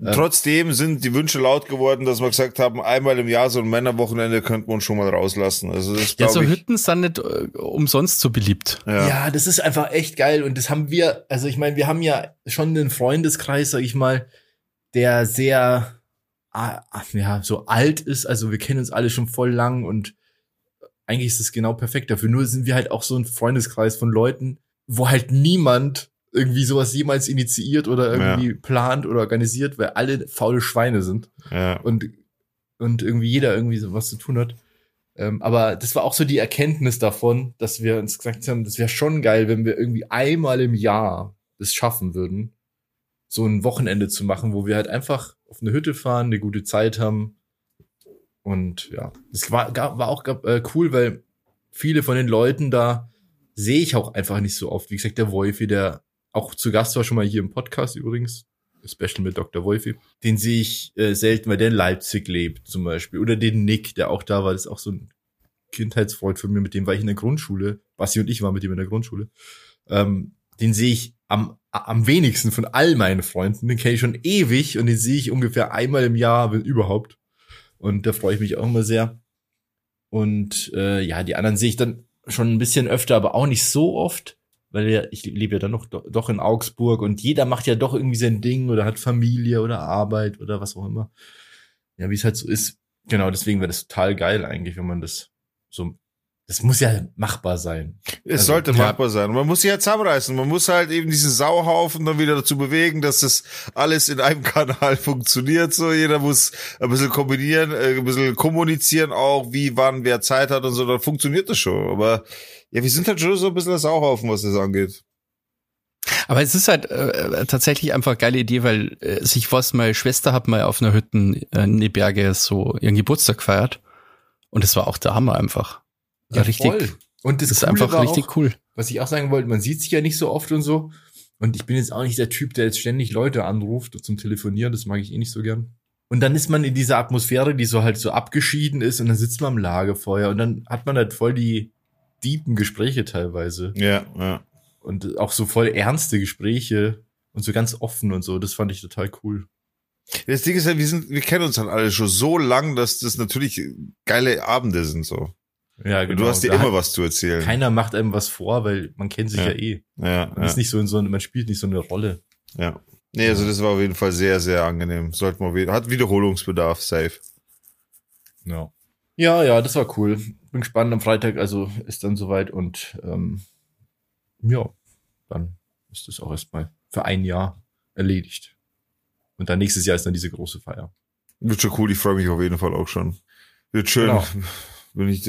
Ähm. Trotzdem sind die Wünsche laut geworden, dass wir gesagt haben, einmal im Jahr so ein Männerwochenende könnten wir uns schon mal rauslassen. Also das Ja, glaube so ich. Hütten sind nicht äh, umsonst so beliebt. Ja. Ja. das ist einfach echt geil und das haben wir, also ich meine, wir haben ja schon einen Freundeskreis, sag ich mal, der sehr ja, so alt ist, also wir kennen uns alle schon voll lang und eigentlich ist es genau perfekt dafür. Nur sind wir halt auch so ein Freundeskreis von Leuten, wo halt niemand irgendwie sowas jemals initiiert oder irgendwie plant oder organisiert, weil alle faule Schweine sind ja. und, und irgendwie jeder irgendwie so was zu tun hat. Ähm, aber das war auch so die Erkenntnis davon, dass wir uns gesagt haben, das wäre schon geil, wenn wir irgendwie einmal im Jahr das schaffen würden, so ein Wochenende zu machen, wo wir halt einfach auf eine Hütte fahren, eine gute Zeit haben. Und ja, das war, war auch äh, cool, weil viele von den Leuten da sehe ich auch einfach nicht so oft. Wie gesagt, der Wolfi, der auch zu Gast war schon mal hier im Podcast übrigens. Special mit Dr. Wolfi. Den sehe ich äh, selten, weil der in Leipzig lebt zum Beispiel. Oder den Nick, der auch da war. Das ist auch so ein Kindheitsfreund von mir, mit dem war ich in der Grundschule. Basti und ich waren mit ihm in der Grundschule. Ähm, den sehe ich am, am wenigsten von all meinen Freunden. Den kenne ich schon ewig und den sehe ich ungefähr einmal im Jahr, wenn überhaupt. Und da freue ich mich auch immer sehr. Und äh, ja, die anderen sehe ich dann schon ein bisschen öfter, aber auch nicht so oft, weil ja, ich lebe ja dann noch do- doch in Augsburg und jeder macht ja doch irgendwie sein Ding oder hat Familie oder Arbeit oder was auch immer. Ja, wie es halt so ist. Genau, deswegen wäre das total geil eigentlich, wenn man das so. Das muss ja machbar sein. Es Also, sollte ja. machbar sein. Man muss sich ja zusammenreißen. Man muss halt eben diesen Sauhaufen dann wieder dazu bewegen, dass das alles in einem Kanal funktioniert. So, jeder muss ein bisschen kombinieren, äh, ein bisschen kommunizieren auch, wie, wann, wer Zeit hat und so. Dann funktioniert das schon. Aber ja, wir sind halt schon so ein bisschen der Sauhaufen, was das angeht. Aber es ist halt äh, tatsächlich einfach eine geile Idee, weil äh, sich was, meine Schwester hat mal auf einer Hütte äh, in die Berge so ihren Geburtstag gefeiert. Und es war auch der Hammer einfach. Ja, richtig, voll. Und das, Das ist einfach richtig auch, cool. Was ich auch sagen wollte, man sieht sich ja nicht so oft und so. Und ich bin jetzt auch nicht der Typ, der jetzt ständig Leute anruft zum Telefonieren. Das mag ich eh nicht so gern. Und dann ist man in dieser Atmosphäre, die so halt so abgeschieden ist, und dann sitzt man am Lagerfeuer und dann hat man halt voll die deepen Gespräche teilweise. Ja, ja. Und auch so voll ernste Gespräche und so ganz offen und so. Das fand ich total cool. Das Ding ist ja, wir sind, wir kennen uns halt alle schon so lang, dass das natürlich geile Abende sind so. Ja, Du hast dir Da immer was zu erzählen. Keiner macht einem was vor, weil man kennt sich ja, Ja. eh. ja, Man ist nicht so in so, man spielt nicht so eine Rolle. ja. Nee, also das war auf jeden Fall sehr, sehr angenehm. Sollte man wieder, hat Wiederholungsbedarf, safe. Ja. Ja, ja, das war cool. Bin gespannt am Freitag, also ist dann soweit und ähm, ja, dann ist das auch erstmal für ein Jahr erledigt. Und dann nächstes Jahr ist dann diese große Feier. Wird schon cool, ich freue mich auf jeden Fall auch schon. Wird schön. Genau. Wenn ich,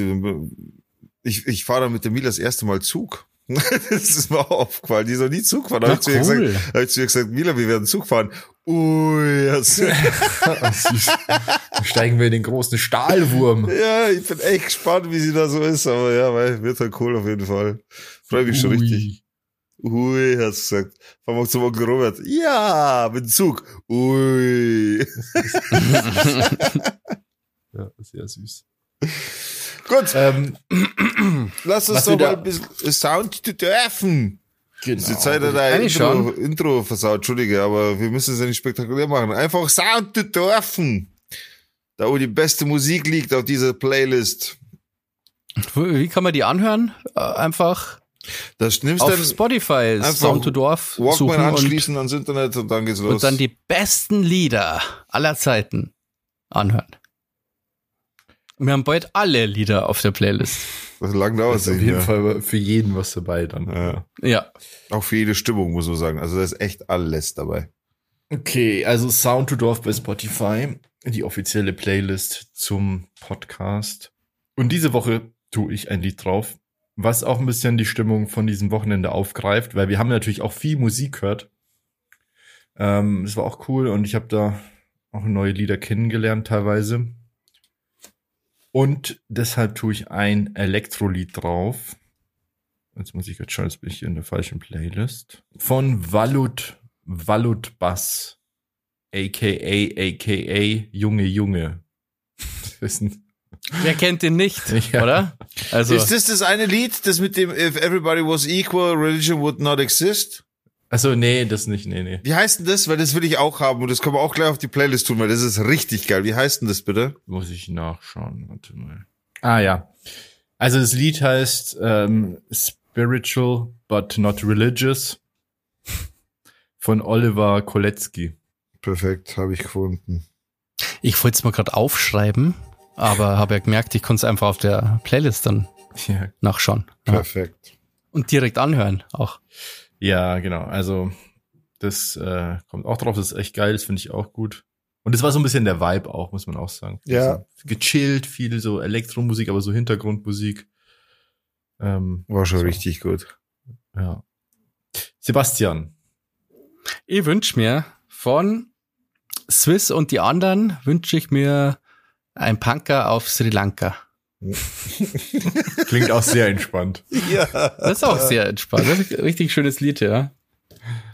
ich, ich fahre dann mit der Mila das erste Mal Zug. das ist mir auch aufgefallen. Die ist noch nie Zug fahren. Da Na, hab ich zu ihr cool. gesagt, hab ich zu ihr gesagt, Mila, wir werden Zug fahren. Ui. Dann steigen wir in den großen Stahlwurm. ja, ich bin echt gespannt, wie sie da so ist. Aber ja, weil, wird halt cool auf jeden Fall. Freue mich schon Ui. richtig. Ui, hast du gesagt. Fahren wir zum Onkel Robert. Ja, mit dem Zug. Ui. Ja, sehr süß. Gut, Ähm, lass uns doch mal da- ein bisschen Sound to dürfen. genau. Die Zeit, der Eigentlich Intro, schon. Intro versaut, Entschuldige, aber wir müssen es ja nicht spektakulär machen. Einfach Sound to dürfen. Da wo die beste Musik liegt auf dieser Playlist. Wie kann man die anhören? Äh, Einfach Das nimmst auf dann Spotify Sound to Dorf suchen Walkman und, anschließen ans Internet und dann geht's los. und dann die besten Lieder aller Zeiten anhören. Wir haben bald alle Lieder auf der Playlist. das lang dauert ist auf jeden mehr. Fall für jeden was dabei dann. Ja. Ja. Auch für jede Stimmung, muss man sagen. Also da ist echt alles dabei. Okay, also Sound to Dorf bei Spotify, die offizielle Playlist zum Podcast. Und diese Woche tue ich ein Lied drauf, was auch ein bisschen die Stimmung von diesem Wochenende aufgreift, weil wir haben natürlich auch viel Musik gehört. Ähm, das war auch cool und ich habe da auch neue Lieder kennengelernt teilweise. Und deshalb tue ich ein Elektrolied drauf. Jetzt muss ich jetzt schauen, jetzt bin ich hier in der falschen Playlist. Von Valut, Valut Bass. AKA, AKA, Junge, Junge. Wer kennt den nicht, Ja. oder? Also, Ist das das eine Lied, das mit dem If Everybody Was Equal, Religion Would Not Exist? Also nee, das nicht, nee, nee. Wie heißt denn das? Weil das will ich auch haben und das können wir auch gleich auf die Playlist tun, weil das ist richtig geil. Wie heißt denn das bitte? Muss ich nachschauen, warte mal. Ah ja. Also das Lied heißt ähm, Spiritual but not religious von Oliver Kolecki. Perfekt, habe ich gefunden. ich wollte es mal gerade aufschreiben, aber habe ja gemerkt, ich konnte es einfach auf der Playlist dann Ja, nachschauen. Ja. Perfekt. Und direkt anhören auch. Ja genau. Also das äh, kommt auch drauf, das ist echt geil, das finde ich auch gut. Und das war so ein bisschen der Vibe auch, muss man auch sagen. Ja. Also, gechillt, viel so Elektromusik, aber so Hintergrundmusik. Ähm, War schon so. richtig gut. Ja. Sebastian. Ich wünsche mir von Swiss und die anderen wünsche ich mir ein Punker auf Sri Lanka. Klingt auch sehr entspannt. Ja. Das ist auch sehr entspannt. Das ist ein richtig schönes Lied, ja.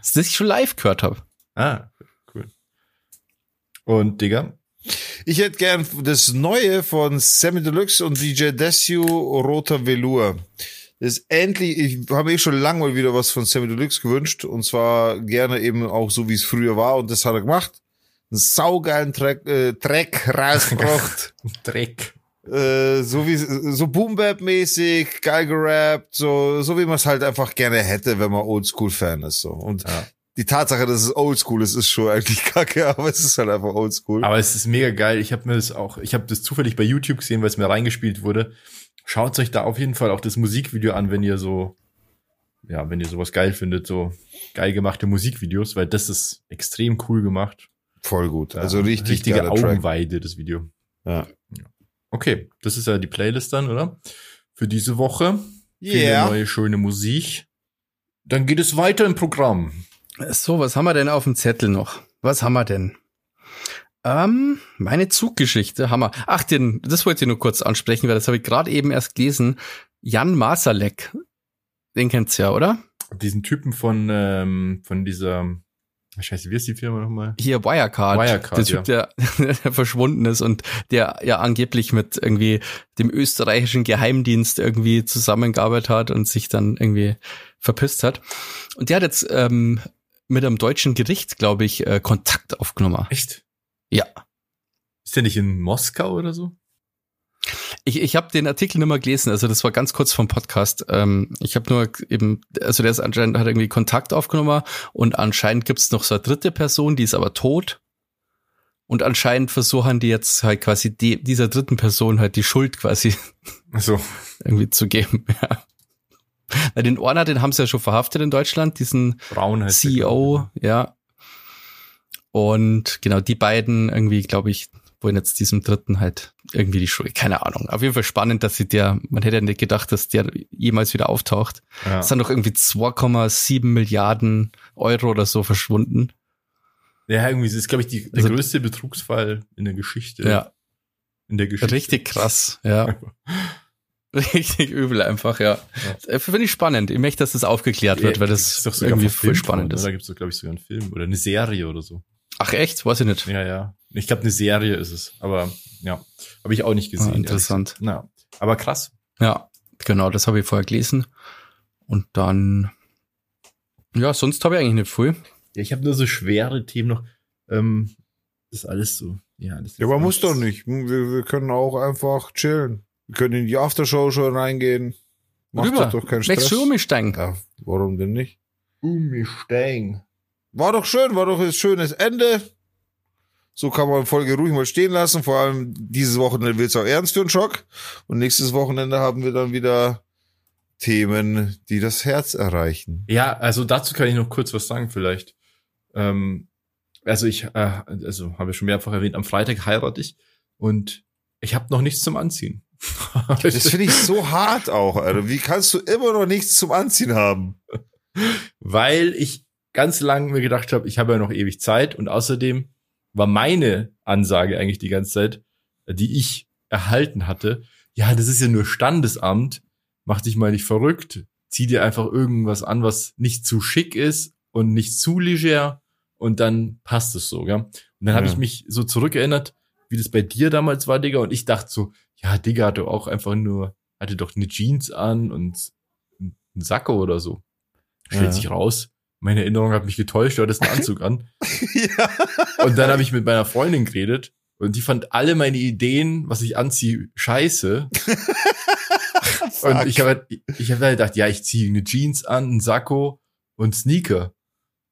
Das ich schon live gehört habe. Ah, cool. Und Digga? Ich hätte gern das Neue von Sammy Deluxe und DJ Desio Roter Velour. Das ist endlich, ich habe mir schon lange mal wieder was von Sammy Deluxe gewünscht und zwar gerne eben auch so, wie es früher war und das hat er gemacht. Einen saugeilen Track, äh, Track rausgebracht. Dreck. Äh, so wie so Boom Bap mäßig, geil gerappt, so so wie man es halt einfach gerne hätte, wenn man Oldschool Fan ist so. Und Ja. die Tatsache, dass es Oldschool ist, ist schon eigentlich kacke, aber es ist halt einfach Oldschool. Aber es ist mega geil. Ich habe mir das auch, ich habe das zufällig bei YouTube gesehen, weil es mir reingespielt wurde. Schaut euch da auf jeden Fall auch das Musikvideo an, wenn ihr so, ja, wenn ihr sowas geil findet, so geil gemachte Musikvideos, weil das ist extrem cool gemacht. Voll gut. Also richtig richtige geiler Track. Augenweide, das Video. Ja. Okay, das ist ja die Playlist dann, oder? Für diese Woche. Viele Yeah. neue schöne Musik. Dann geht es weiter im Programm. So, was haben wir denn auf dem Zettel noch? Was haben wir denn? Ähm, meine Zuggeschichte haben wir. Ach, den, das wollte ich nur kurz ansprechen, weil das habe ich gerade eben erst gelesen. Jan Masalek. Den kennt's ja, oder? Diesen Typen von, ähm, von dieser, scheiße, wie ist die Firma nochmal? Hier Wirecard. Wirecard, der Typ, der, der verschwunden ist und der ja angeblich mit irgendwie dem österreichischen Geheimdienst irgendwie zusammengearbeitet hat und sich dann irgendwie verpisst hat. Und der hat jetzt ähm, mit einem deutschen Gericht, glaube ich, äh, Kontakt aufgenommen. Echt? Ja. Ist der nicht in Moskau oder so? Ich, ich habe den Artikel nicht mehr gelesen, also das war ganz kurz vom Podcast. Ähm, ich habe nur eben, also der ist anscheinend hat irgendwie Kontakt aufgenommen und anscheinend gibt's noch so eine dritte Person, die ist aber tot. Und anscheinend versuchen die jetzt halt quasi die, dieser dritten Person halt die Schuld quasi so. irgendwie zu geben. Ja. Na, den Orner, den haben sie ja schon verhaftet in Deutschland, diesen CEO, ja. Und genau, die beiden irgendwie, glaube ich, wollen jetzt diesem dritten halt irgendwie die Schuld. Keine Ahnung. Auf jeden Fall spannend, dass sie der, man hätte ja nicht gedacht, dass der jemals wieder auftaucht. Ja. Es sind doch irgendwie 2,7 Milliarden Euro oder so verschwunden. Ja, irgendwie, das ist, glaube ich, die, der Also- größte Betrugsfall in der Geschichte. Ja, In der Geschichte. richtig krass, ja. Richtig übel einfach, ja. Äh, Finde ich spannend. Ich möchte, dass das aufgeklärt wird, weil das, ist doch sogar irgendwie voll spannend ist. Da gibt's doch, glaube ich, sogar einen Film oder eine Serie oder so. Ach echt? Weiß ich nicht. Ja, ja. Ich glaube, eine Serie ist es. Aber ja, habe ich auch nicht gesehen. Ah, interessant. Na, aber krass. Ja, genau, das habe ich vorher gelesen. Und dann, ja, sonst habe ich eigentlich nicht viel. Ja, ich habe nur so schwere Themen noch. Ähm, das ist alles so. Ja, das ist Ja, aber muss doch nicht. Wir, wir können auch einfach chillen. Wir können in die Aftershow schon reingehen. Macht Rüber. doch keinen Stress. du umsteigen? Ja, warum denn nicht? Umsteigen. War doch schön, war doch ein schönes Ende. So kann man Folge ruhig mal stehen lassen. Vor allem dieses Wochenende wird's auch ernst für einen Schock. Und nächstes Wochenende haben wir dann wieder Themen, die das Herz erreichen. Ja, also dazu kann ich noch kurz was sagen vielleicht. Ähm, also ich, äh, also habe ich schon mehrfach erwähnt, am Freitag heirate ich und ich habe noch nichts zum Anziehen. Das finde ich so hart auch, Alter. Wie kannst du immer noch nichts zum Anziehen haben? weil ich ganz lang mir gedacht habe, ich habe ja noch ewig Zeit und außerdem war meine Ansage eigentlich die ganze Zeit, die ich erhalten hatte, ja, das ist ja nur Standesamt, mach dich mal nicht verrückt, zieh dir einfach irgendwas an, was nicht zu schick ist und nicht zu leger und dann passt es so, ja. Und dann habe Ja. ich mich so zurückerinnert, wie das bei dir damals war, Digga, und ich dachte so, ja, Digga hatte auch einfach nur, hatte doch eine Jeans an und einen Sakko oder so. Stellt Ja. sich raus, meine Erinnerung hat mich getäuscht, du hattest einen Anzug an. ja. Und dann habe ich mit meiner Freundin geredet und die fand alle meine Ideen, was ich anziehe, scheiße. und ich habe halt, ich habe halt gedacht, ja, ich ziehe eine Jeans an, einen Sakko und Sneaker.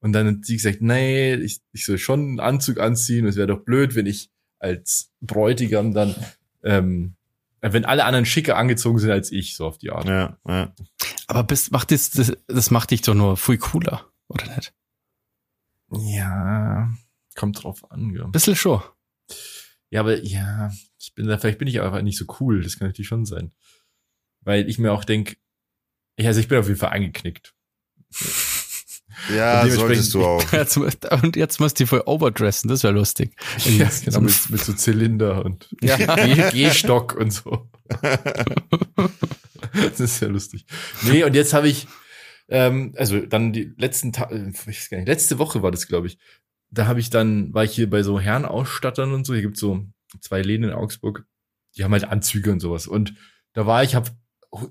Und dann hat sie gesagt, nee, ich, ich soll schon einen Anzug anziehen. Es wäre doch blöd, wenn ich als Bräutigam dann, ähm, wenn alle anderen schicker angezogen sind als ich, so auf die Art. Ja, ja. Aber bist, macht das, das, das macht dich doch nur viel cooler, oder nicht? Ja, kommt drauf an, ja. Bisschen schon. Ja, aber ja, ich bin da, vielleicht bin ich einfach nicht so cool. Das kann natürlich schon sein. Weil ich mir auch denk, ja, also ich bin auf jeden Fall angeknickt. Ja, solltest du auch. Jetzt, und jetzt musst du die voll overdressen, das wäre lustig. Ja, genau, mit, mit so Zylinder und Ja. Gehstock und so. das ist ja lustig. Nee, und jetzt habe ich, ähm, also dann die letzten Tage, ich weiß gar nicht, letzte Woche war das, glaube ich. Da habe ich dann, war ich hier bei so Herrenausstattern und so. Hier gibt's so zwei Läden in Augsburg, die haben halt Anzüge und sowas. Und da war ich, habe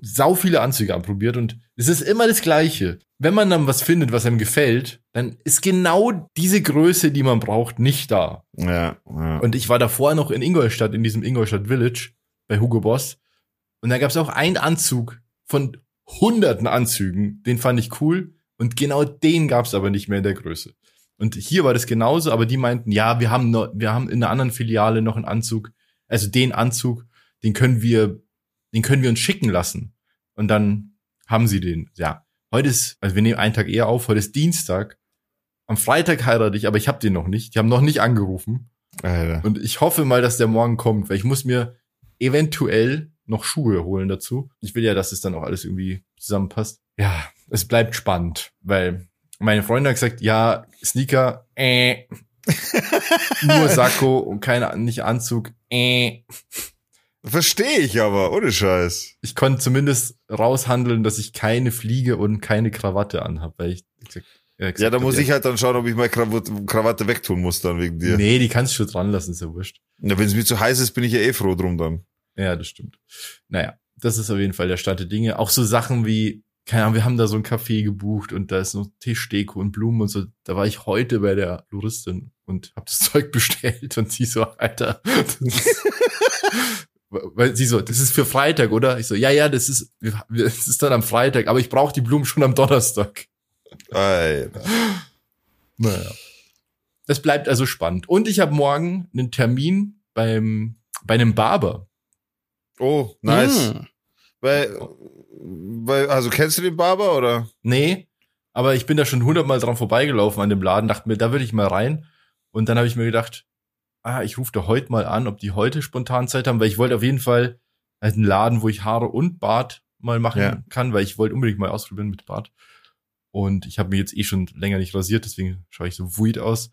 sau viele Anzüge anprobiert und es ist immer das Gleiche. Wenn man dann was findet, was einem gefällt, dann ist genau diese Größe, die man braucht, nicht da. Ja, ja. Und ich war davor noch in Ingolstadt, in diesem Ingolstadt Village bei Hugo Boss. Und da gab es auch einen Anzug von hunderten Anzügen, den fand ich cool. Und genau den gab es aber nicht mehr in der Größe. Und hier war das genauso, aber die meinten, ja, wir haben noch, wir haben in einer anderen Filiale noch einen Anzug, also den Anzug, den können wir, den können wir uns schicken lassen. Und dann haben sie den. Ja, heute ist, also wir nehmen einen Tag eher auf, heute ist Dienstag. Am Freitag heirate ich, aber ich habe den noch nicht. Die haben noch nicht angerufen. Alter. Und ich hoffe mal, dass der morgen kommt, weil ich muss mir eventuell noch Schuhe holen dazu. Ich will ja, dass es dann auch alles irgendwie zusammenpasst. Ja, es bleibt spannend, weil meine Freundin hat gesagt, ja, Sneaker, äh, nur Sakko und keine, nicht Anzug, äh. Verstehe ich aber, ohne Scheiß. Ich konnte zumindest raushandeln, dass ich keine Fliege und keine Krawatte anhab, weil ich gesagt, ja, ja, da muss ich halt dann schauen, ob ich meine Krawatte wegtun muss dann wegen dir. Nee, die kannst du schon dran lassen, ist ja wurscht. Ja, wenn es mir zu heiß ist, bin ich ja eh froh drum dann. Ja, das stimmt. Naja, das ist auf jeden Fall der Stand der Dinge. Auch so Sachen wie, keine Ahnung, wir haben da so ein Café gebucht und da ist noch Tischdeko und Blumen und so. Da war ich heute bei der Floristin und hab das Zeug bestellt und sie so, Alter. weil sie so, das ist für Freitag, oder? Ich so, ja, ja, das ist, das ist dann am Freitag, aber ich brauche die Blumen schon am Donnerstag. Alter. Naja. Das bleibt also spannend. Und ich habe morgen einen Termin beim, bei einem Barber. Oh, nice. Mm. Weil, weil, also kennst du den Barber oder? Nee, aber ich bin da schon hundertmal dran vorbeigelaufen an dem Laden, dachte mir, da würde ich mal rein. Und dann habe ich mir gedacht, ah, ich rufe da heute mal an, ob die heute spontan Zeit haben, weil ich wollte auf jeden Fall halt einen Laden, wo ich Haare und Bart mal machen ja. kann, weil ich wollte unbedingt mal ausprobieren mit Bart. Und ich habe mir jetzt eh schon länger nicht rasiert, deswegen schaue ich so weird aus.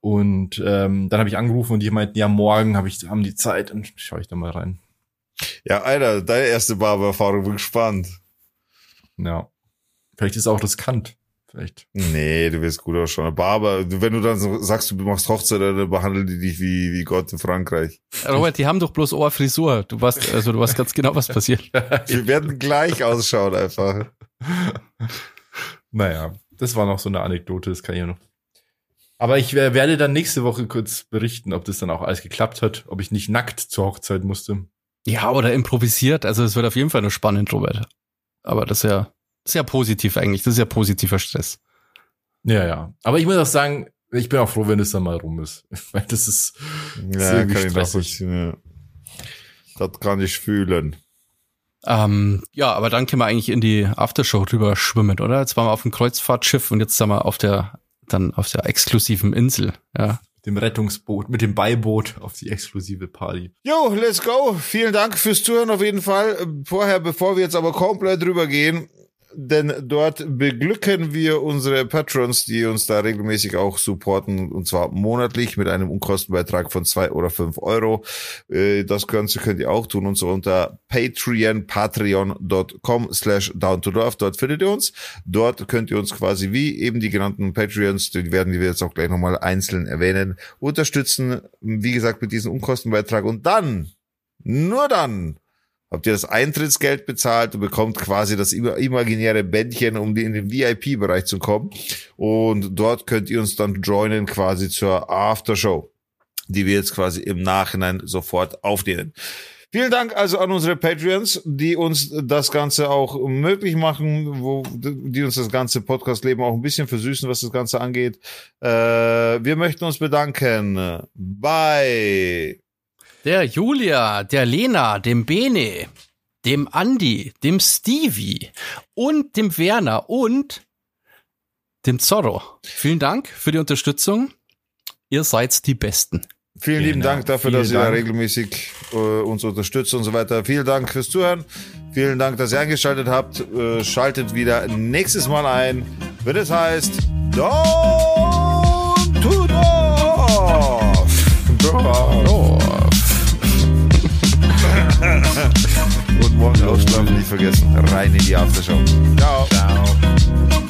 Und ähm, dann habe ich angerufen und die meinten, ja, morgen hab ich, haben die Zeit und schaue ich da mal rein. Ja, Alter, deine erste Barbererfahrung, bin gespannt. Ja. Vielleicht ist es auch riskant. Vielleicht. Nee, du wirst gut ausschauen. Barber, wenn du dann sagst, du machst Hochzeit, dann behandeln die dich wie, wie Gott in Frankreich. Robert, die haben doch bloß Ohrfrisur. Du weißt, also du weißt ganz genau, was passiert. Wir werden gleich ausschauen einfach. Naja, das war noch so eine Anekdote, das kann ich ja noch. Aber ich werde dann nächste Woche kurz berichten, ob das dann auch alles geklappt hat, ob ich nicht nackt zur Hochzeit musste. Ja, oder improvisiert. Also es wird auf jeden Fall noch spannend, Robert. Aber das ist ja, das ist ja positiv eigentlich. Das ist ja positiver Stress. Ja, ja. Aber ich muss auch sagen, ich bin auch froh, wenn es dann mal rum ist. Weil das ist, ja, kann stressig. Ich ja. Das kann ich fühlen. Ähm, ja, aber dann können wir eigentlich in die Aftershow rüber schwimmen, oder? Jetzt waren wir auf dem Kreuzfahrtschiff und jetzt sind wir auf der, dann auf der exklusiven Insel, ja. Dem Rettungsboot, mit dem Beiboot auf die exklusive Party. Jo, let's go. Vielen Dank fürs Zuhören auf jeden Fall. Vorher, bevor wir jetzt aber komplett drüber gehen, denn dort beglücken wir unsere Patrons, die uns da regelmäßig auch supporten, und zwar monatlich mit einem Unkostenbeitrag von zwei oder fünf Euro. Äh, das Ganze könnt ihr auch tun, und zwar unter Patreon, patreon.com slash down to love. Dort findet ihr uns. Dort könnt ihr uns quasi wie eben die genannten Patreons, die werden wir jetzt auch gleich nochmal einzeln erwähnen, unterstützen. Wie gesagt, mit diesem Unkostenbeitrag. Und dann, nur dann, habt ihr das Eintrittsgeld bezahlt und bekommt quasi das imaginäre Bändchen, um in den VIP-Bereich zu kommen. Und dort könnt ihr uns dann joinen quasi zur Aftershow, die wir jetzt quasi im Nachhinein sofort aufnehmen. Vielen Dank also an unsere Patreons, die uns das Ganze auch möglich machen, wo, die uns das ganze Podcast-Leben auch ein bisschen versüßen, was das Ganze angeht. Äh, wir möchten uns bedanken bei der Julia, der Lena, dem Bene, dem Andi, dem Stevie und dem Werner und dem Zorro. Vielen Dank für die Unterstützung. Ihr seid die Besten. Vielen genau. lieben Dank dafür, Vielen dass Dank. ihr regelmäßig äh, uns unterstützt und so weiter. Vielen Dank fürs Zuhören. Vielen Dank, dass ihr eingeschaltet habt. Äh, schaltet wieder nächstes Mal ein, wenn es heißt Down to Dorf. Dorf. Und morgen ausschlafen nicht vergessen. Rein in die Aftershow. Ciao. Ciao.